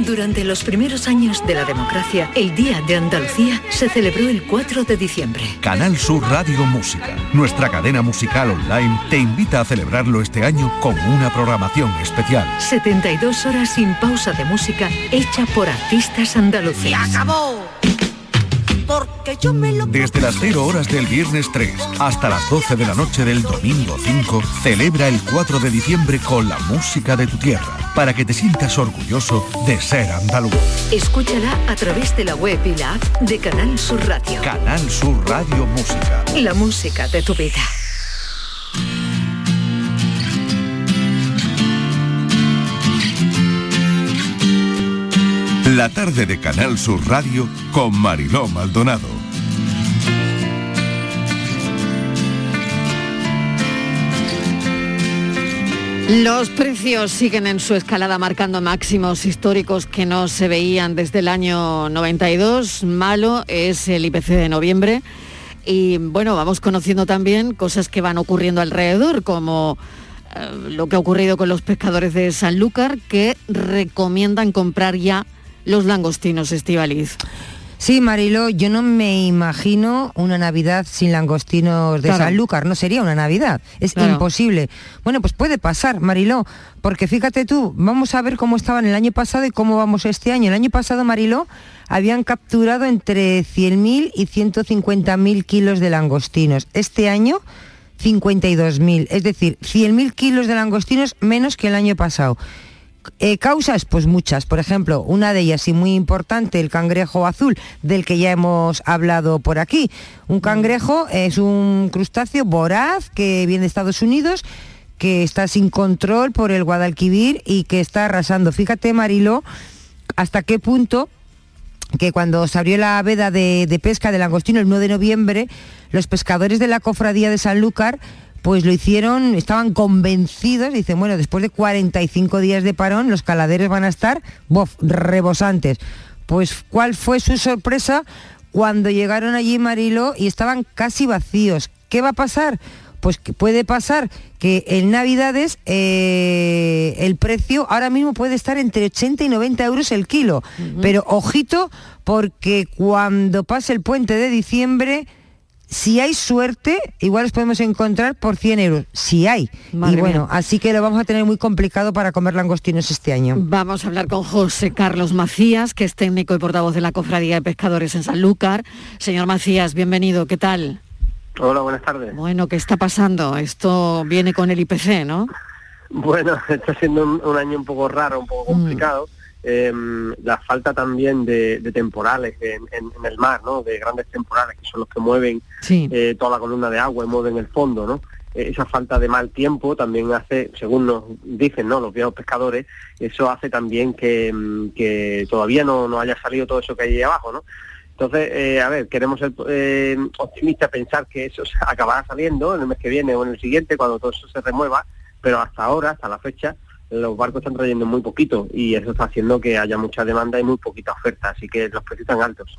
Durante los primeros años de la democracia, el Día de Andalucía se celebró el 4 de diciembre. Canal Sur Radio Música, nuestra cadena musical online, te invita a celebrarlo este año con una programación especial. 72 horas sin pausa de música hecha por artistas andaluces. ¡Se acabó! Porque yo me lo Desde las 0 horas del viernes 3 hasta las 12 de la noche del domingo 5, celebra el 4 de diciembre con la música de tu tierra, para que te sientas orgulloso de ser andaluz. Escúchala a través de la web y la app de Canal Sur Radio. Canal Sur Radio Música. La música de tu vida. La tarde de Canal Sur Radio con Mariló Maldonado. Los precios siguen en su escalada marcando máximos históricos que no se veían desde el año 92. Malo es el IPC de noviembre. Y bueno, vamos conociendo también cosas que van ocurriendo alrededor, como eh, lo que ha ocurrido con los pescadores de Sanlúcar, que recomiendan comprar ya los langostinos estivaliz. Sí, Mariló, yo no me imagino una Navidad sin langostinos de Claro. Sanlúcar, no sería una Navidad, es Claro. imposible. Bueno, pues puede pasar, Mariló, porque fíjate tú, vamos a ver cómo estaban el año pasado y cómo vamos este año. El año pasado, Mariló, habían capturado entre 100.000 y 150.000 kilos de langostinos. Este año, 52.000, es decir, 100.000 kilos de langostinos menos que el año pasado. Eh, causas, pues muchas. Por ejemplo, una de ellas y muy importante, el cangrejo azul, del que ya hemos hablado por aquí. Un cangrejo es un crustáceo voraz que viene de Estados Unidos que está sin control por el Guadalquivir y que está arrasando. Fíjate, Marilo, hasta qué punto que cuando se abrió la veda de, pesca del langostino el 9 de noviembre, los pescadores de la cofradía de Sanlúcar pues lo hicieron, estaban convencidos, dicen, bueno, después de 45 días de parón, los caladeros van a estar, bof, rebosantes. Pues, ¿cuál fue su sorpresa cuando llegaron allí, Marilo, y estaban casi vacíos? ¿Qué va a pasar? Pues que puede pasar que en Navidades eh, el precio ahora mismo puede estar entre 80 y 90 euros el kilo. Pero ojito, porque cuando pase el puente de diciembre, si hay suerte, igual los podemos encontrar por 100 euros. Si hay. Madre y bueno, mía. así que lo vamos a tener muy complicado para comer langostinos este año. Vamos a hablar con José Carlos Macías, que es técnico y portavoz de la Cofradía de Pescadores en Sanlúcar. Señor Macías, bienvenido, ¿qué tal? Hola, buenas tardes. Bueno, ¿qué está pasando? Esto viene con el IPC, ¿no? Bueno, *laughs* está siendo un, un año un poco raro, un poco complicado. Eh, la falta también de, de temporales en, en- en el mar, ¿no? De grandes temporales que son los que mueven Sí. eh, toda la columna de agua y mueven el fondo, ¿no? Eh, esa falta de mal tiempo también hace, según nos dicen, ¿no? Los viejos pescadores, eso hace también que, que todavía no, no haya salido todo eso que hay ahí abajo, ¿no? Entonces, eh, a ver, queremos ser eh, optimistas, pensar que eso se *laughs* acabará saliendo en el mes que viene o en el siguiente, cuando todo eso se remueva, pero hasta ahora, hasta la fecha, los barcos están trayendo muy poquito y eso está haciendo que haya mucha demanda y muy poquita oferta, así que los precios están altos.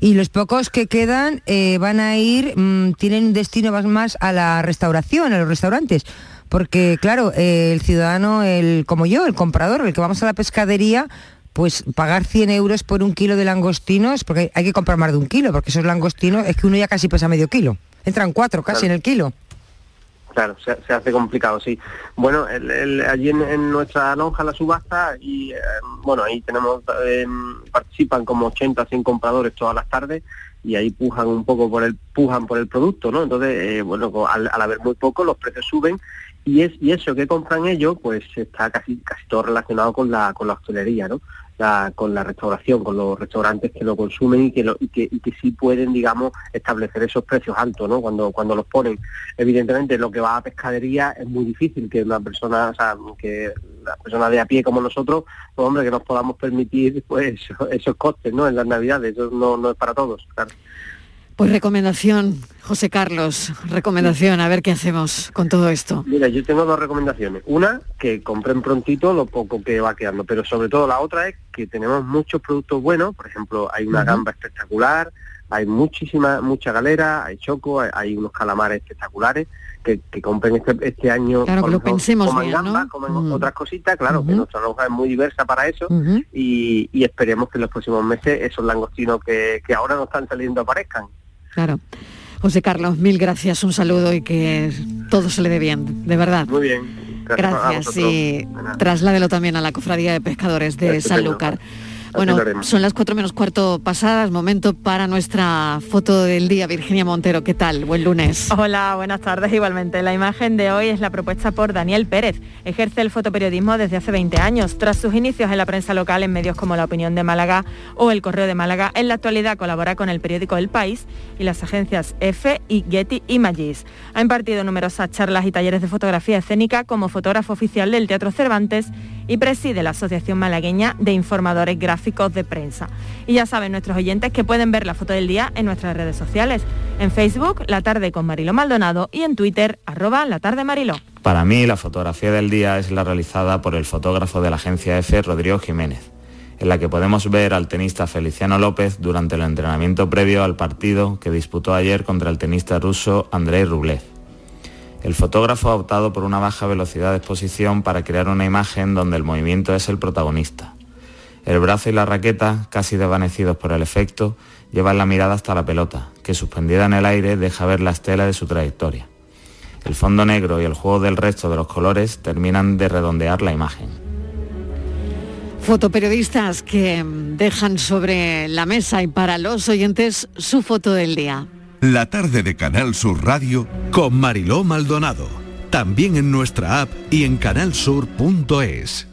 Y los pocos que quedan eh, van a ir, mm, tienen un destino más a la restauración, a los restaurantes. Porque, claro, eh, el ciudadano, el como yo, el comprador, el que vamos a la pescadería, pues pagar 100 euros por un kilo de langostinos, porque hay que comprar más de un kilo, porque esos langostinos es que uno ya casi pesa medio kilo. Entran cuatro casi en el kilo. Claro, se, hace complicado, sí. Bueno, allí en, nuestra lonja la subasta y eh, bueno, ahí tenemos, em, participan como 80, 100 compradores todas las tardes y ahí pujan un poco por el, pujan por el producto, ¿no? Entonces, eh, bueno, al, al, haber muy poco, los precios suben y es y eso que compran ellos, pues está casi casi todo relacionado con la con la hostelería, ¿no? Con la restauración, con los restaurantes que lo consumen y que, lo, y que, y que sí pueden, digamos, establecer esos precios altos, ¿no? Cuando, cuando los ponen. Evidentemente, lo que va a pescadería es muy difícil que una persona, o sea, que la persona de a pie como nosotros, pues hombre, que nos podamos permitir pues *laughs* esos, costes, ¿no? En las navidades, eso no, no es para todos. Pues recomendación, José Carlos, recomendación, a ver qué hacemos con todo esto. Mira, yo tengo dos recomendaciones. Una, que compren prontito lo poco que va quedando, pero sobre todo la otra es que tenemos muchos productos buenos, por ejemplo, hay una gamba espectacular, hay muchísima, mucha galera, hay choco, hay, unos calamares espectaculares, que, compren este, este año. Claro, que lo pensemos coman gamba, comen otras cositas, claro, que nuestra lonja es muy diversa para eso y, esperemos que en los próximos meses esos langostinos que, que ahora no están saliendo aparezcan. Claro. José Carlos, mil gracias, un saludo y que todo se le dé bien, de verdad. Muy bien. Gracias, y trasládelo también a la Cofradía de Pescadores de Sanlúcar. Bueno, son las cuatro menos cuarto pasadas, momento para nuestra foto del día. Virginia Montero, ¿qué tal? Buen lunes. Hola, buenas tardes igualmente. La imagen de hoy es la propuesta por Daniel Pérez. Ejerce el fotoperiodismo desde hace 20 años. Tras sus inicios en la prensa local en medios como La Opinión de Málaga o El Correo de Málaga, en la actualidad colabora con el periódico El País y las agencias EFE y Getty Images. Ha impartido numerosas charlas y talleres de fotografía escénica como fotógrafo oficial del Teatro Cervantes y preside la Asociación Malagueña de Informadores Gráficos de Prensa. Y ya saben nuestros oyentes que pueden ver la foto del día en nuestras redes sociales, en Facebook, La Tarde con Marilo Maldonado y en Twitter, arroba La Tarde Marilo. Para mí, la fotografía del día es la realizada por el fotógrafo de la agencia F, Rodrigo Jiménez, en la que podemos ver al tenista Feliciano López durante el entrenamiento previo al partido que disputó ayer contra el tenista ruso Andrei Rublev. El fotógrafo ha optado por una baja velocidad de exposición para crear una imagen donde el movimiento es el protagonista. El brazo y la raqueta, casi desvanecidos por el efecto, llevan la mirada hasta la pelota, que suspendida en el aire deja ver la estela de su trayectoria. El fondo negro y el juego del resto de los colores terminan de redondear la imagen. Fotoperiodistas que dejan sobre la mesa y para los oyentes su foto del día. La tarde de Canal Sur Radio con Mariló Maldonado. También en nuestra app y en canalsur.es.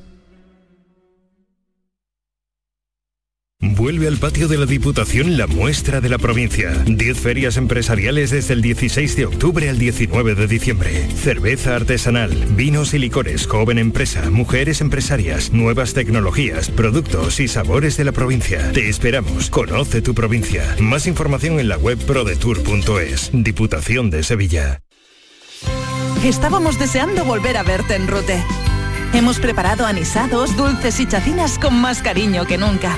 Vuelve al patio de la Diputación la muestra de la provincia. 10 ferias empresariales desde el 16 de octubre al 19 de diciembre. Cerveza artesanal, vinos y licores, joven empresa, mujeres empresarias, nuevas tecnologías, productos y sabores de la provincia. Te esperamos. Conoce tu provincia. Más información en la web prodetour.es. Diputación de Sevilla. Estábamos deseando volver a verte en Rute. Hemos preparado anisados, dulces y chacinas con más cariño que nunca.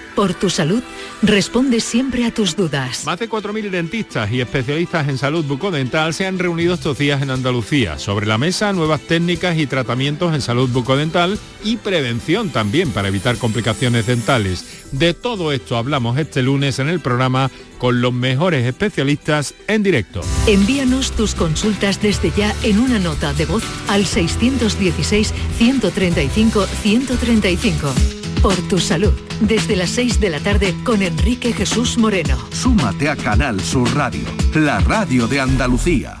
Por tu salud, responde siempre a tus dudas. Más de 4.000 dentistas y especialistas en salud bucodental se han reunido estos días en Andalucía. Sobre la mesa, nuevas técnicas y tratamientos en salud bucodental y prevención también para evitar complicaciones dentales. De todo esto hablamos este lunes en el programa con los mejores especialistas en directo. Envíanos tus consultas desde ya en una nota de voz al 616-135-135. Por tu salud, desde las 6 de la tarde con Enrique Jesús Moreno. Súmate a Canal Sur Radio, la radio de Andalucía.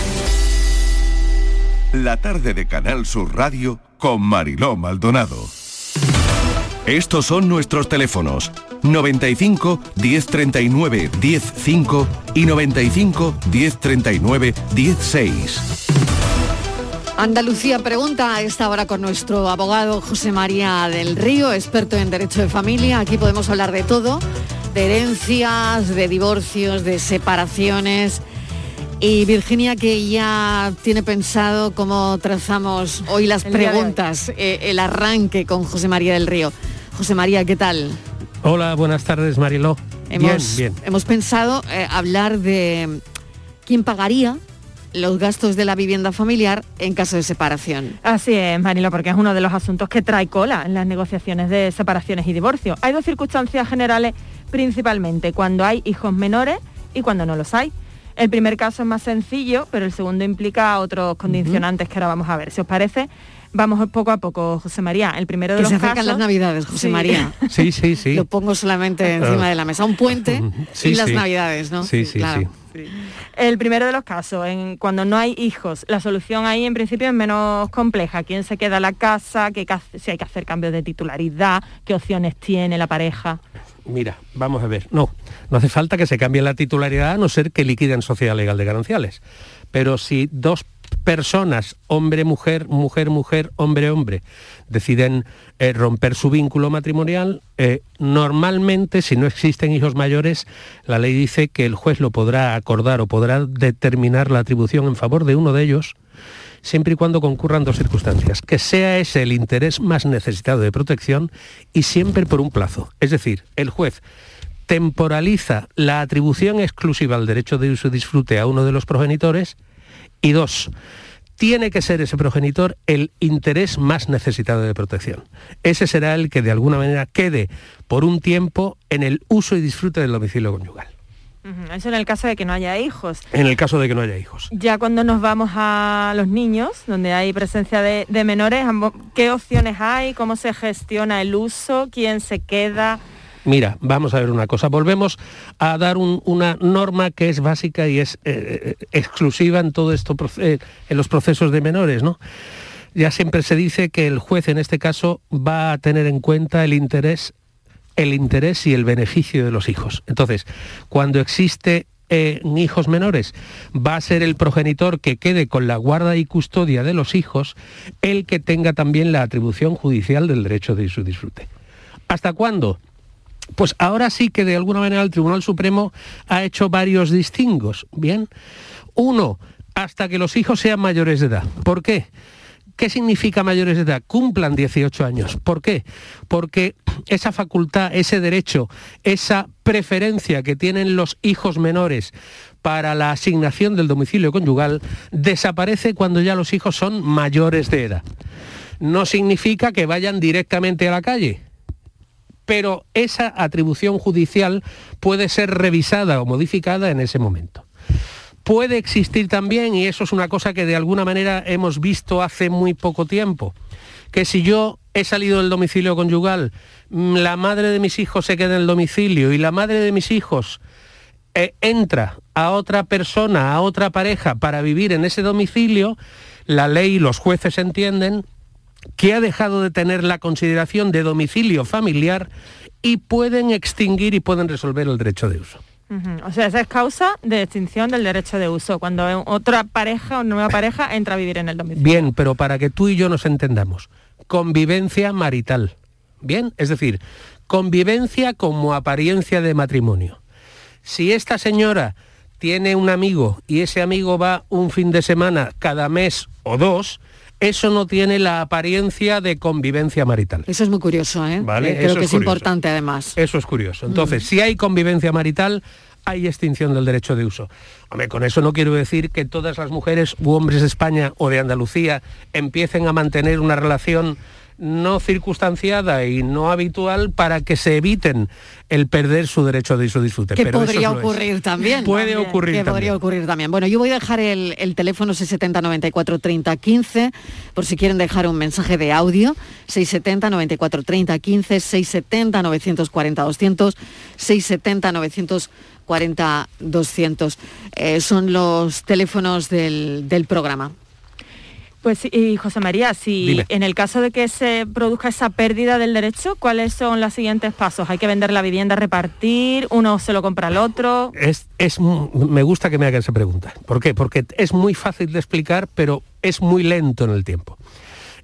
La tarde de Canal Sur Radio con Mariló Maldonado. Estos son nuestros teléfonos 95 1039 105 y 95 1039 16. Andalucía pregunta a esta hora con nuestro abogado José María del Río, experto en derecho de familia. Aquí podemos hablar de todo, de herencias, de divorcios, de separaciones. Y Virginia, que ya tiene pensado cómo trazamos hoy las El preguntas, eh, el arranque con José María del Río. José María, ¿qué tal? Hola, buenas tardes, Mariló. Hemos, bien, bien. hemos pensado eh, hablar de quién pagaría los gastos de la vivienda familiar en caso de separación. Así es, Marilo, porque es uno de los asuntos que trae cola en las negociaciones de separaciones y divorcio. Hay dos circunstancias generales principalmente, cuando hay hijos menores y cuando no los hay. El primer caso es más sencillo, pero el segundo implica otros condicionantes que ahora vamos a ver. Si os parece, vamos poco a poco, José María. El primero de Que los se acercan casos... las navidades, José Sí. María. *laughs* Sí, sí, sí. Lo pongo solamente encima de la mesa. Un puente Sí, y las sí. navidades, ¿no? Sí, sí, Claro. sí. El primero de los casos, en, cuando no hay hijos, la solución ahí en principio es menos compleja. ¿Quién se queda en la casa? ¿Qué, si hay que hacer cambios de titularidad? ¿Qué opciones tiene la pareja? Mira, vamos a ver. No, no hace falta que se cambie la titularidad a no ser que liquiden sociedad legal de gananciales. Pero si dos personas, hombre, mujer, mujer, mujer, hombre, hombre, deciden eh, romper su vínculo matrimonial, eh, normalmente, si no existen hijos mayores, la ley dice que el juez lo podrá acordar o podrá determinar la atribución en favor de uno de ellos, siempre y cuando concurran dos circunstancias, que sea ese el interés más necesitado de protección y siempre por un plazo. Es decir, el juez temporaliza la atribución exclusiva al derecho de uso y disfrute a uno de los progenitores y dos, tiene que ser ese progenitor el interés más necesitado de protección. Ese será el que de alguna manera quede por un tiempo en el uso y disfrute del domicilio conyugal, Eso en el caso de que no haya hijos. en el caso de que no haya hijos. Ya cuando nos vamos a los niños, donde hay presencia de, de menores, ¿qué opciones hay? ¿Cómo se gestiona el uso? ¿Quién se queda? Mira, vamos a ver una cosa. Volvemos a dar un- una norma que es básica y es eh, eh, exclusiva en todo esto, eh, en los procesos de menores, ¿no? Ya siempre se dice que el juez en este caso va a tener en cuenta el interés, el interés y el beneficio de los hijos. Entonces, cuando existe eh, hijos menores, va a ser el progenitor que quede con la guarda y custodia de los hijos el que tenga también la atribución judicial del derecho de su disfrute. ¿Hasta cuándo? Pues ahora sí que de alguna manera el Tribunal Supremo ha hecho varios distingos. Bien. Uno, hasta que los hijos sean mayores de edad. ¿Por qué? ¿Qué significa mayores de edad? Cumplan 18 años. ¿Por qué? Porque esa facultad, ese derecho, esa preferencia que tienen los hijos menores para la asignación del domicilio conyugal desaparece cuando ya los hijos son mayores de edad. No significa que vayan directamente a la calle, pero esa atribución judicial puede ser revisada o modificada en ese momento. Puede existir también, y eso es una cosa que de alguna manera hemos visto hace muy poco tiempo, que si yo he salido del domicilio conyugal, mm, la madre de mis hijos se queda en el domicilio y la madre de mis hijos eh, entra a otra persona, a otra pareja para vivir en ese domicilio, la ley y los jueces entienden que ha dejado de tener la consideración de domicilio familiar y pueden extinguir y pueden resolver el derecho de uso. O sea, esa es causa de extinción del derecho de uso, cuando otra pareja o nueva pareja entra a vivir en el domicilio. Bien, pero para que tú y yo nos entendamos, convivencia marital. Bien, es decir, convivencia como apariencia de matrimonio. Si esta señora tiene un amigo y ese amigo va un fin de semana cada mes o dos, eso no tiene la apariencia de convivencia marital. Eso es muy curioso, ¿eh? Vale, Eh, Creo eso que es importante además. Eso es curioso. Entonces, si hay convivencia marital, hay extinción del derecho de uso. Hombre, con eso no quiero decir que todas las mujeres u hombres de España o de Andalucía empiecen a mantener una relación no circunstanciada y no habitual para que se eviten el perder su derecho de su disfrute. Que Pero eso podría es. ocurrir también. Puede También, ocurrir Que también. podría ocurrir también. Bueno, yo voy a dejar el, el teléfono 670 94 30 15 por si quieren dejar un mensaje de audio. 670 94 30 15, 670 940 200, 670 940 200. Eh, son los teléfonos del, del programa. Pues y José María, si Dime. en el caso de que se produzca esa pérdida del derecho, ¿cuáles son los siguientes pasos? ¿Hay que vender la vivienda, repartir? ¿Uno se lo compra al otro? Es, es me gusta que me haga esa pregunta. ¿Por qué? Porque es muy fácil de explicar, pero es muy lento en el tiempo.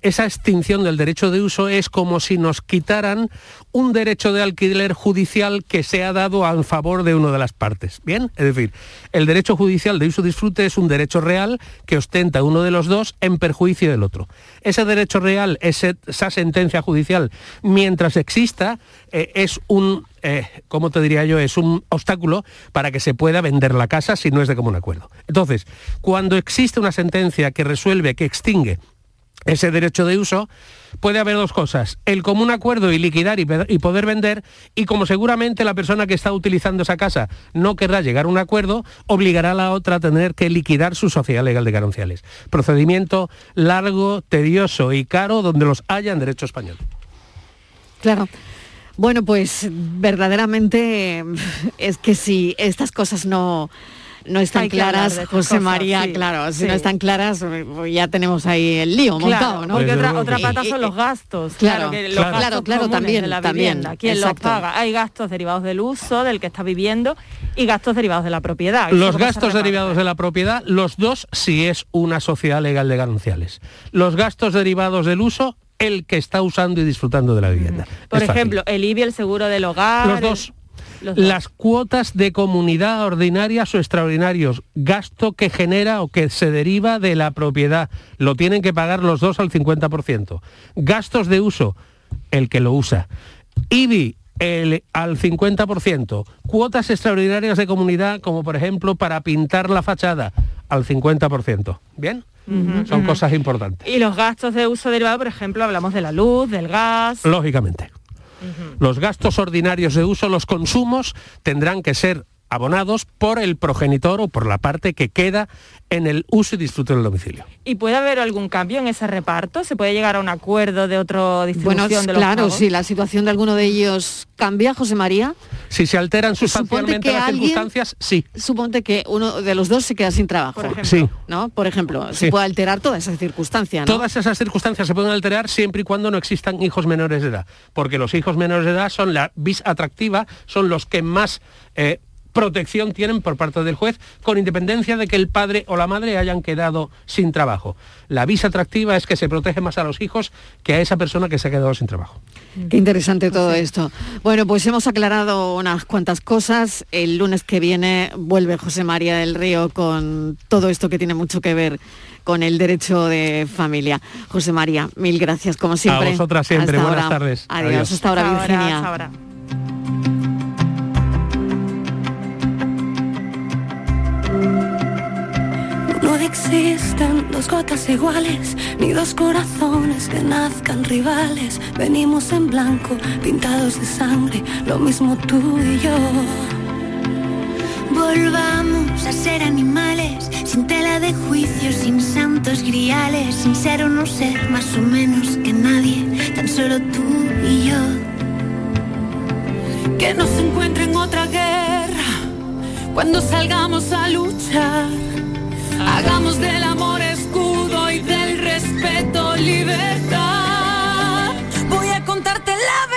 Esa extinción del derecho de uso es como si nos quitaran un derecho de alquiler judicial que se ha dado a favor de una de las partes. ¿Bien? Es decir, el derecho judicial de uso-disfrute es un derecho real que ostenta uno de los dos en perjuicio del otro. Ese derecho real, esa sentencia judicial, mientras exista, eh, es un eh, ¿cómo te diría yo? Es un obstáculo para que se pueda vender la casa si no es de común acuerdo. Entonces, cuando existe una sentencia que resuelve, que extingue ese derecho de uso, puede haber dos cosas, el común acuerdo y liquidar y, poder vender, y como seguramente la persona que está utilizando esa casa no querrá llegar a un acuerdo, obligará a la otra a tener que liquidar su sociedad legal de gananciales. Procedimiento largo, tedioso y caro donde los haya en derecho español. Claro. Bueno, pues verdaderamente es que si estas cosas no, no están claras, José cosas, María, sí, claro, si sí. no están claras, ya tenemos ahí el lío montado, ¿no? porque otra, otra pata son los gastos. Claro, que los claro. gastos Claro, claro, también, de la también, vivienda. ¿Quién exacto. los paga? Hay gastos derivados del uso, del que está viviendo, y gastos derivados de la propiedad. Los gastos derivados de la propiedad, los dos si es una sociedad legal de gananciales. Los gastos derivados del uso, el que está usando y disfrutando de la vivienda. Por Es fácil. ejemplo, el IBI, el seguro del hogar. Los el- dos. los dos. Las cuotas de comunidad ordinarias o extraordinarios, gasto que genera o que se deriva de la propiedad, lo tienen que pagar los dos al 50%. Gastos de uso, el que lo usa. IBI, el, al 50%. Cuotas extraordinarias de comunidad, como por ejemplo para pintar la fachada, al 50%. ¿Bien? Son cosas importantes. Y los gastos de uso derivado, por ejemplo, hablamos de la luz, del gas. Lógicamente. Los gastos ordinarios de uso, los consumos, tendrán que ser abonados por el progenitor o por la parte que queda en el uso y disfrute del domicilio. ¿Y puede haber algún cambio en ese reparto? ¿Se puede llegar a un acuerdo de otra distribución Bueno, de los claro, pagos? si la situación de alguno de ellos cambia, José María, Si se alteran sustancialmente que las alguien- circunstancias, sí. suponte que uno de los dos se queda sin trabajo. Por ejemplo. Sí. ¿No? Por ejemplo, Sí. se puede alterar toda esa circunstancia, ¿no? Todas esas circunstancias se pueden alterar siempre y cuando no existan hijos menores de edad, porque los hijos menores de edad son la vis atractiva, son los que más eh, protección tienen por parte del juez, con independencia de que el padre o la madre hayan quedado sin trabajo. La vis atractiva es que se protege más a los hijos que a esa persona que se ha quedado sin trabajo. Qué interesante todo esto. Bueno, pues hemos aclarado unas cuantas cosas. El lunes que viene vuelve José María del Río con todo esto que tiene mucho que ver con el derecho de familia. José María, mil gracias como siempre. A vosotras siempre. Hasta Buenas ahora. tardes. Adiós. Adiós. Hasta ahora, Hasta ahora, Virginia. hasta ahora. No existen dos gotas iguales, ni dos corazones que nazcan rivales. Venimos en blanco, pintados de sangre, lo mismo tú y yo. Volvamos a ser animales, sin tela de juicio, sin santos griales, sin ser no ser más o menos que nadie, tan solo tú y yo. Que no se encuentren otra guerra cuando salgamos a luchar. Hagamos del amor escudo y del respeto libertad. Voy a contarte la verdad.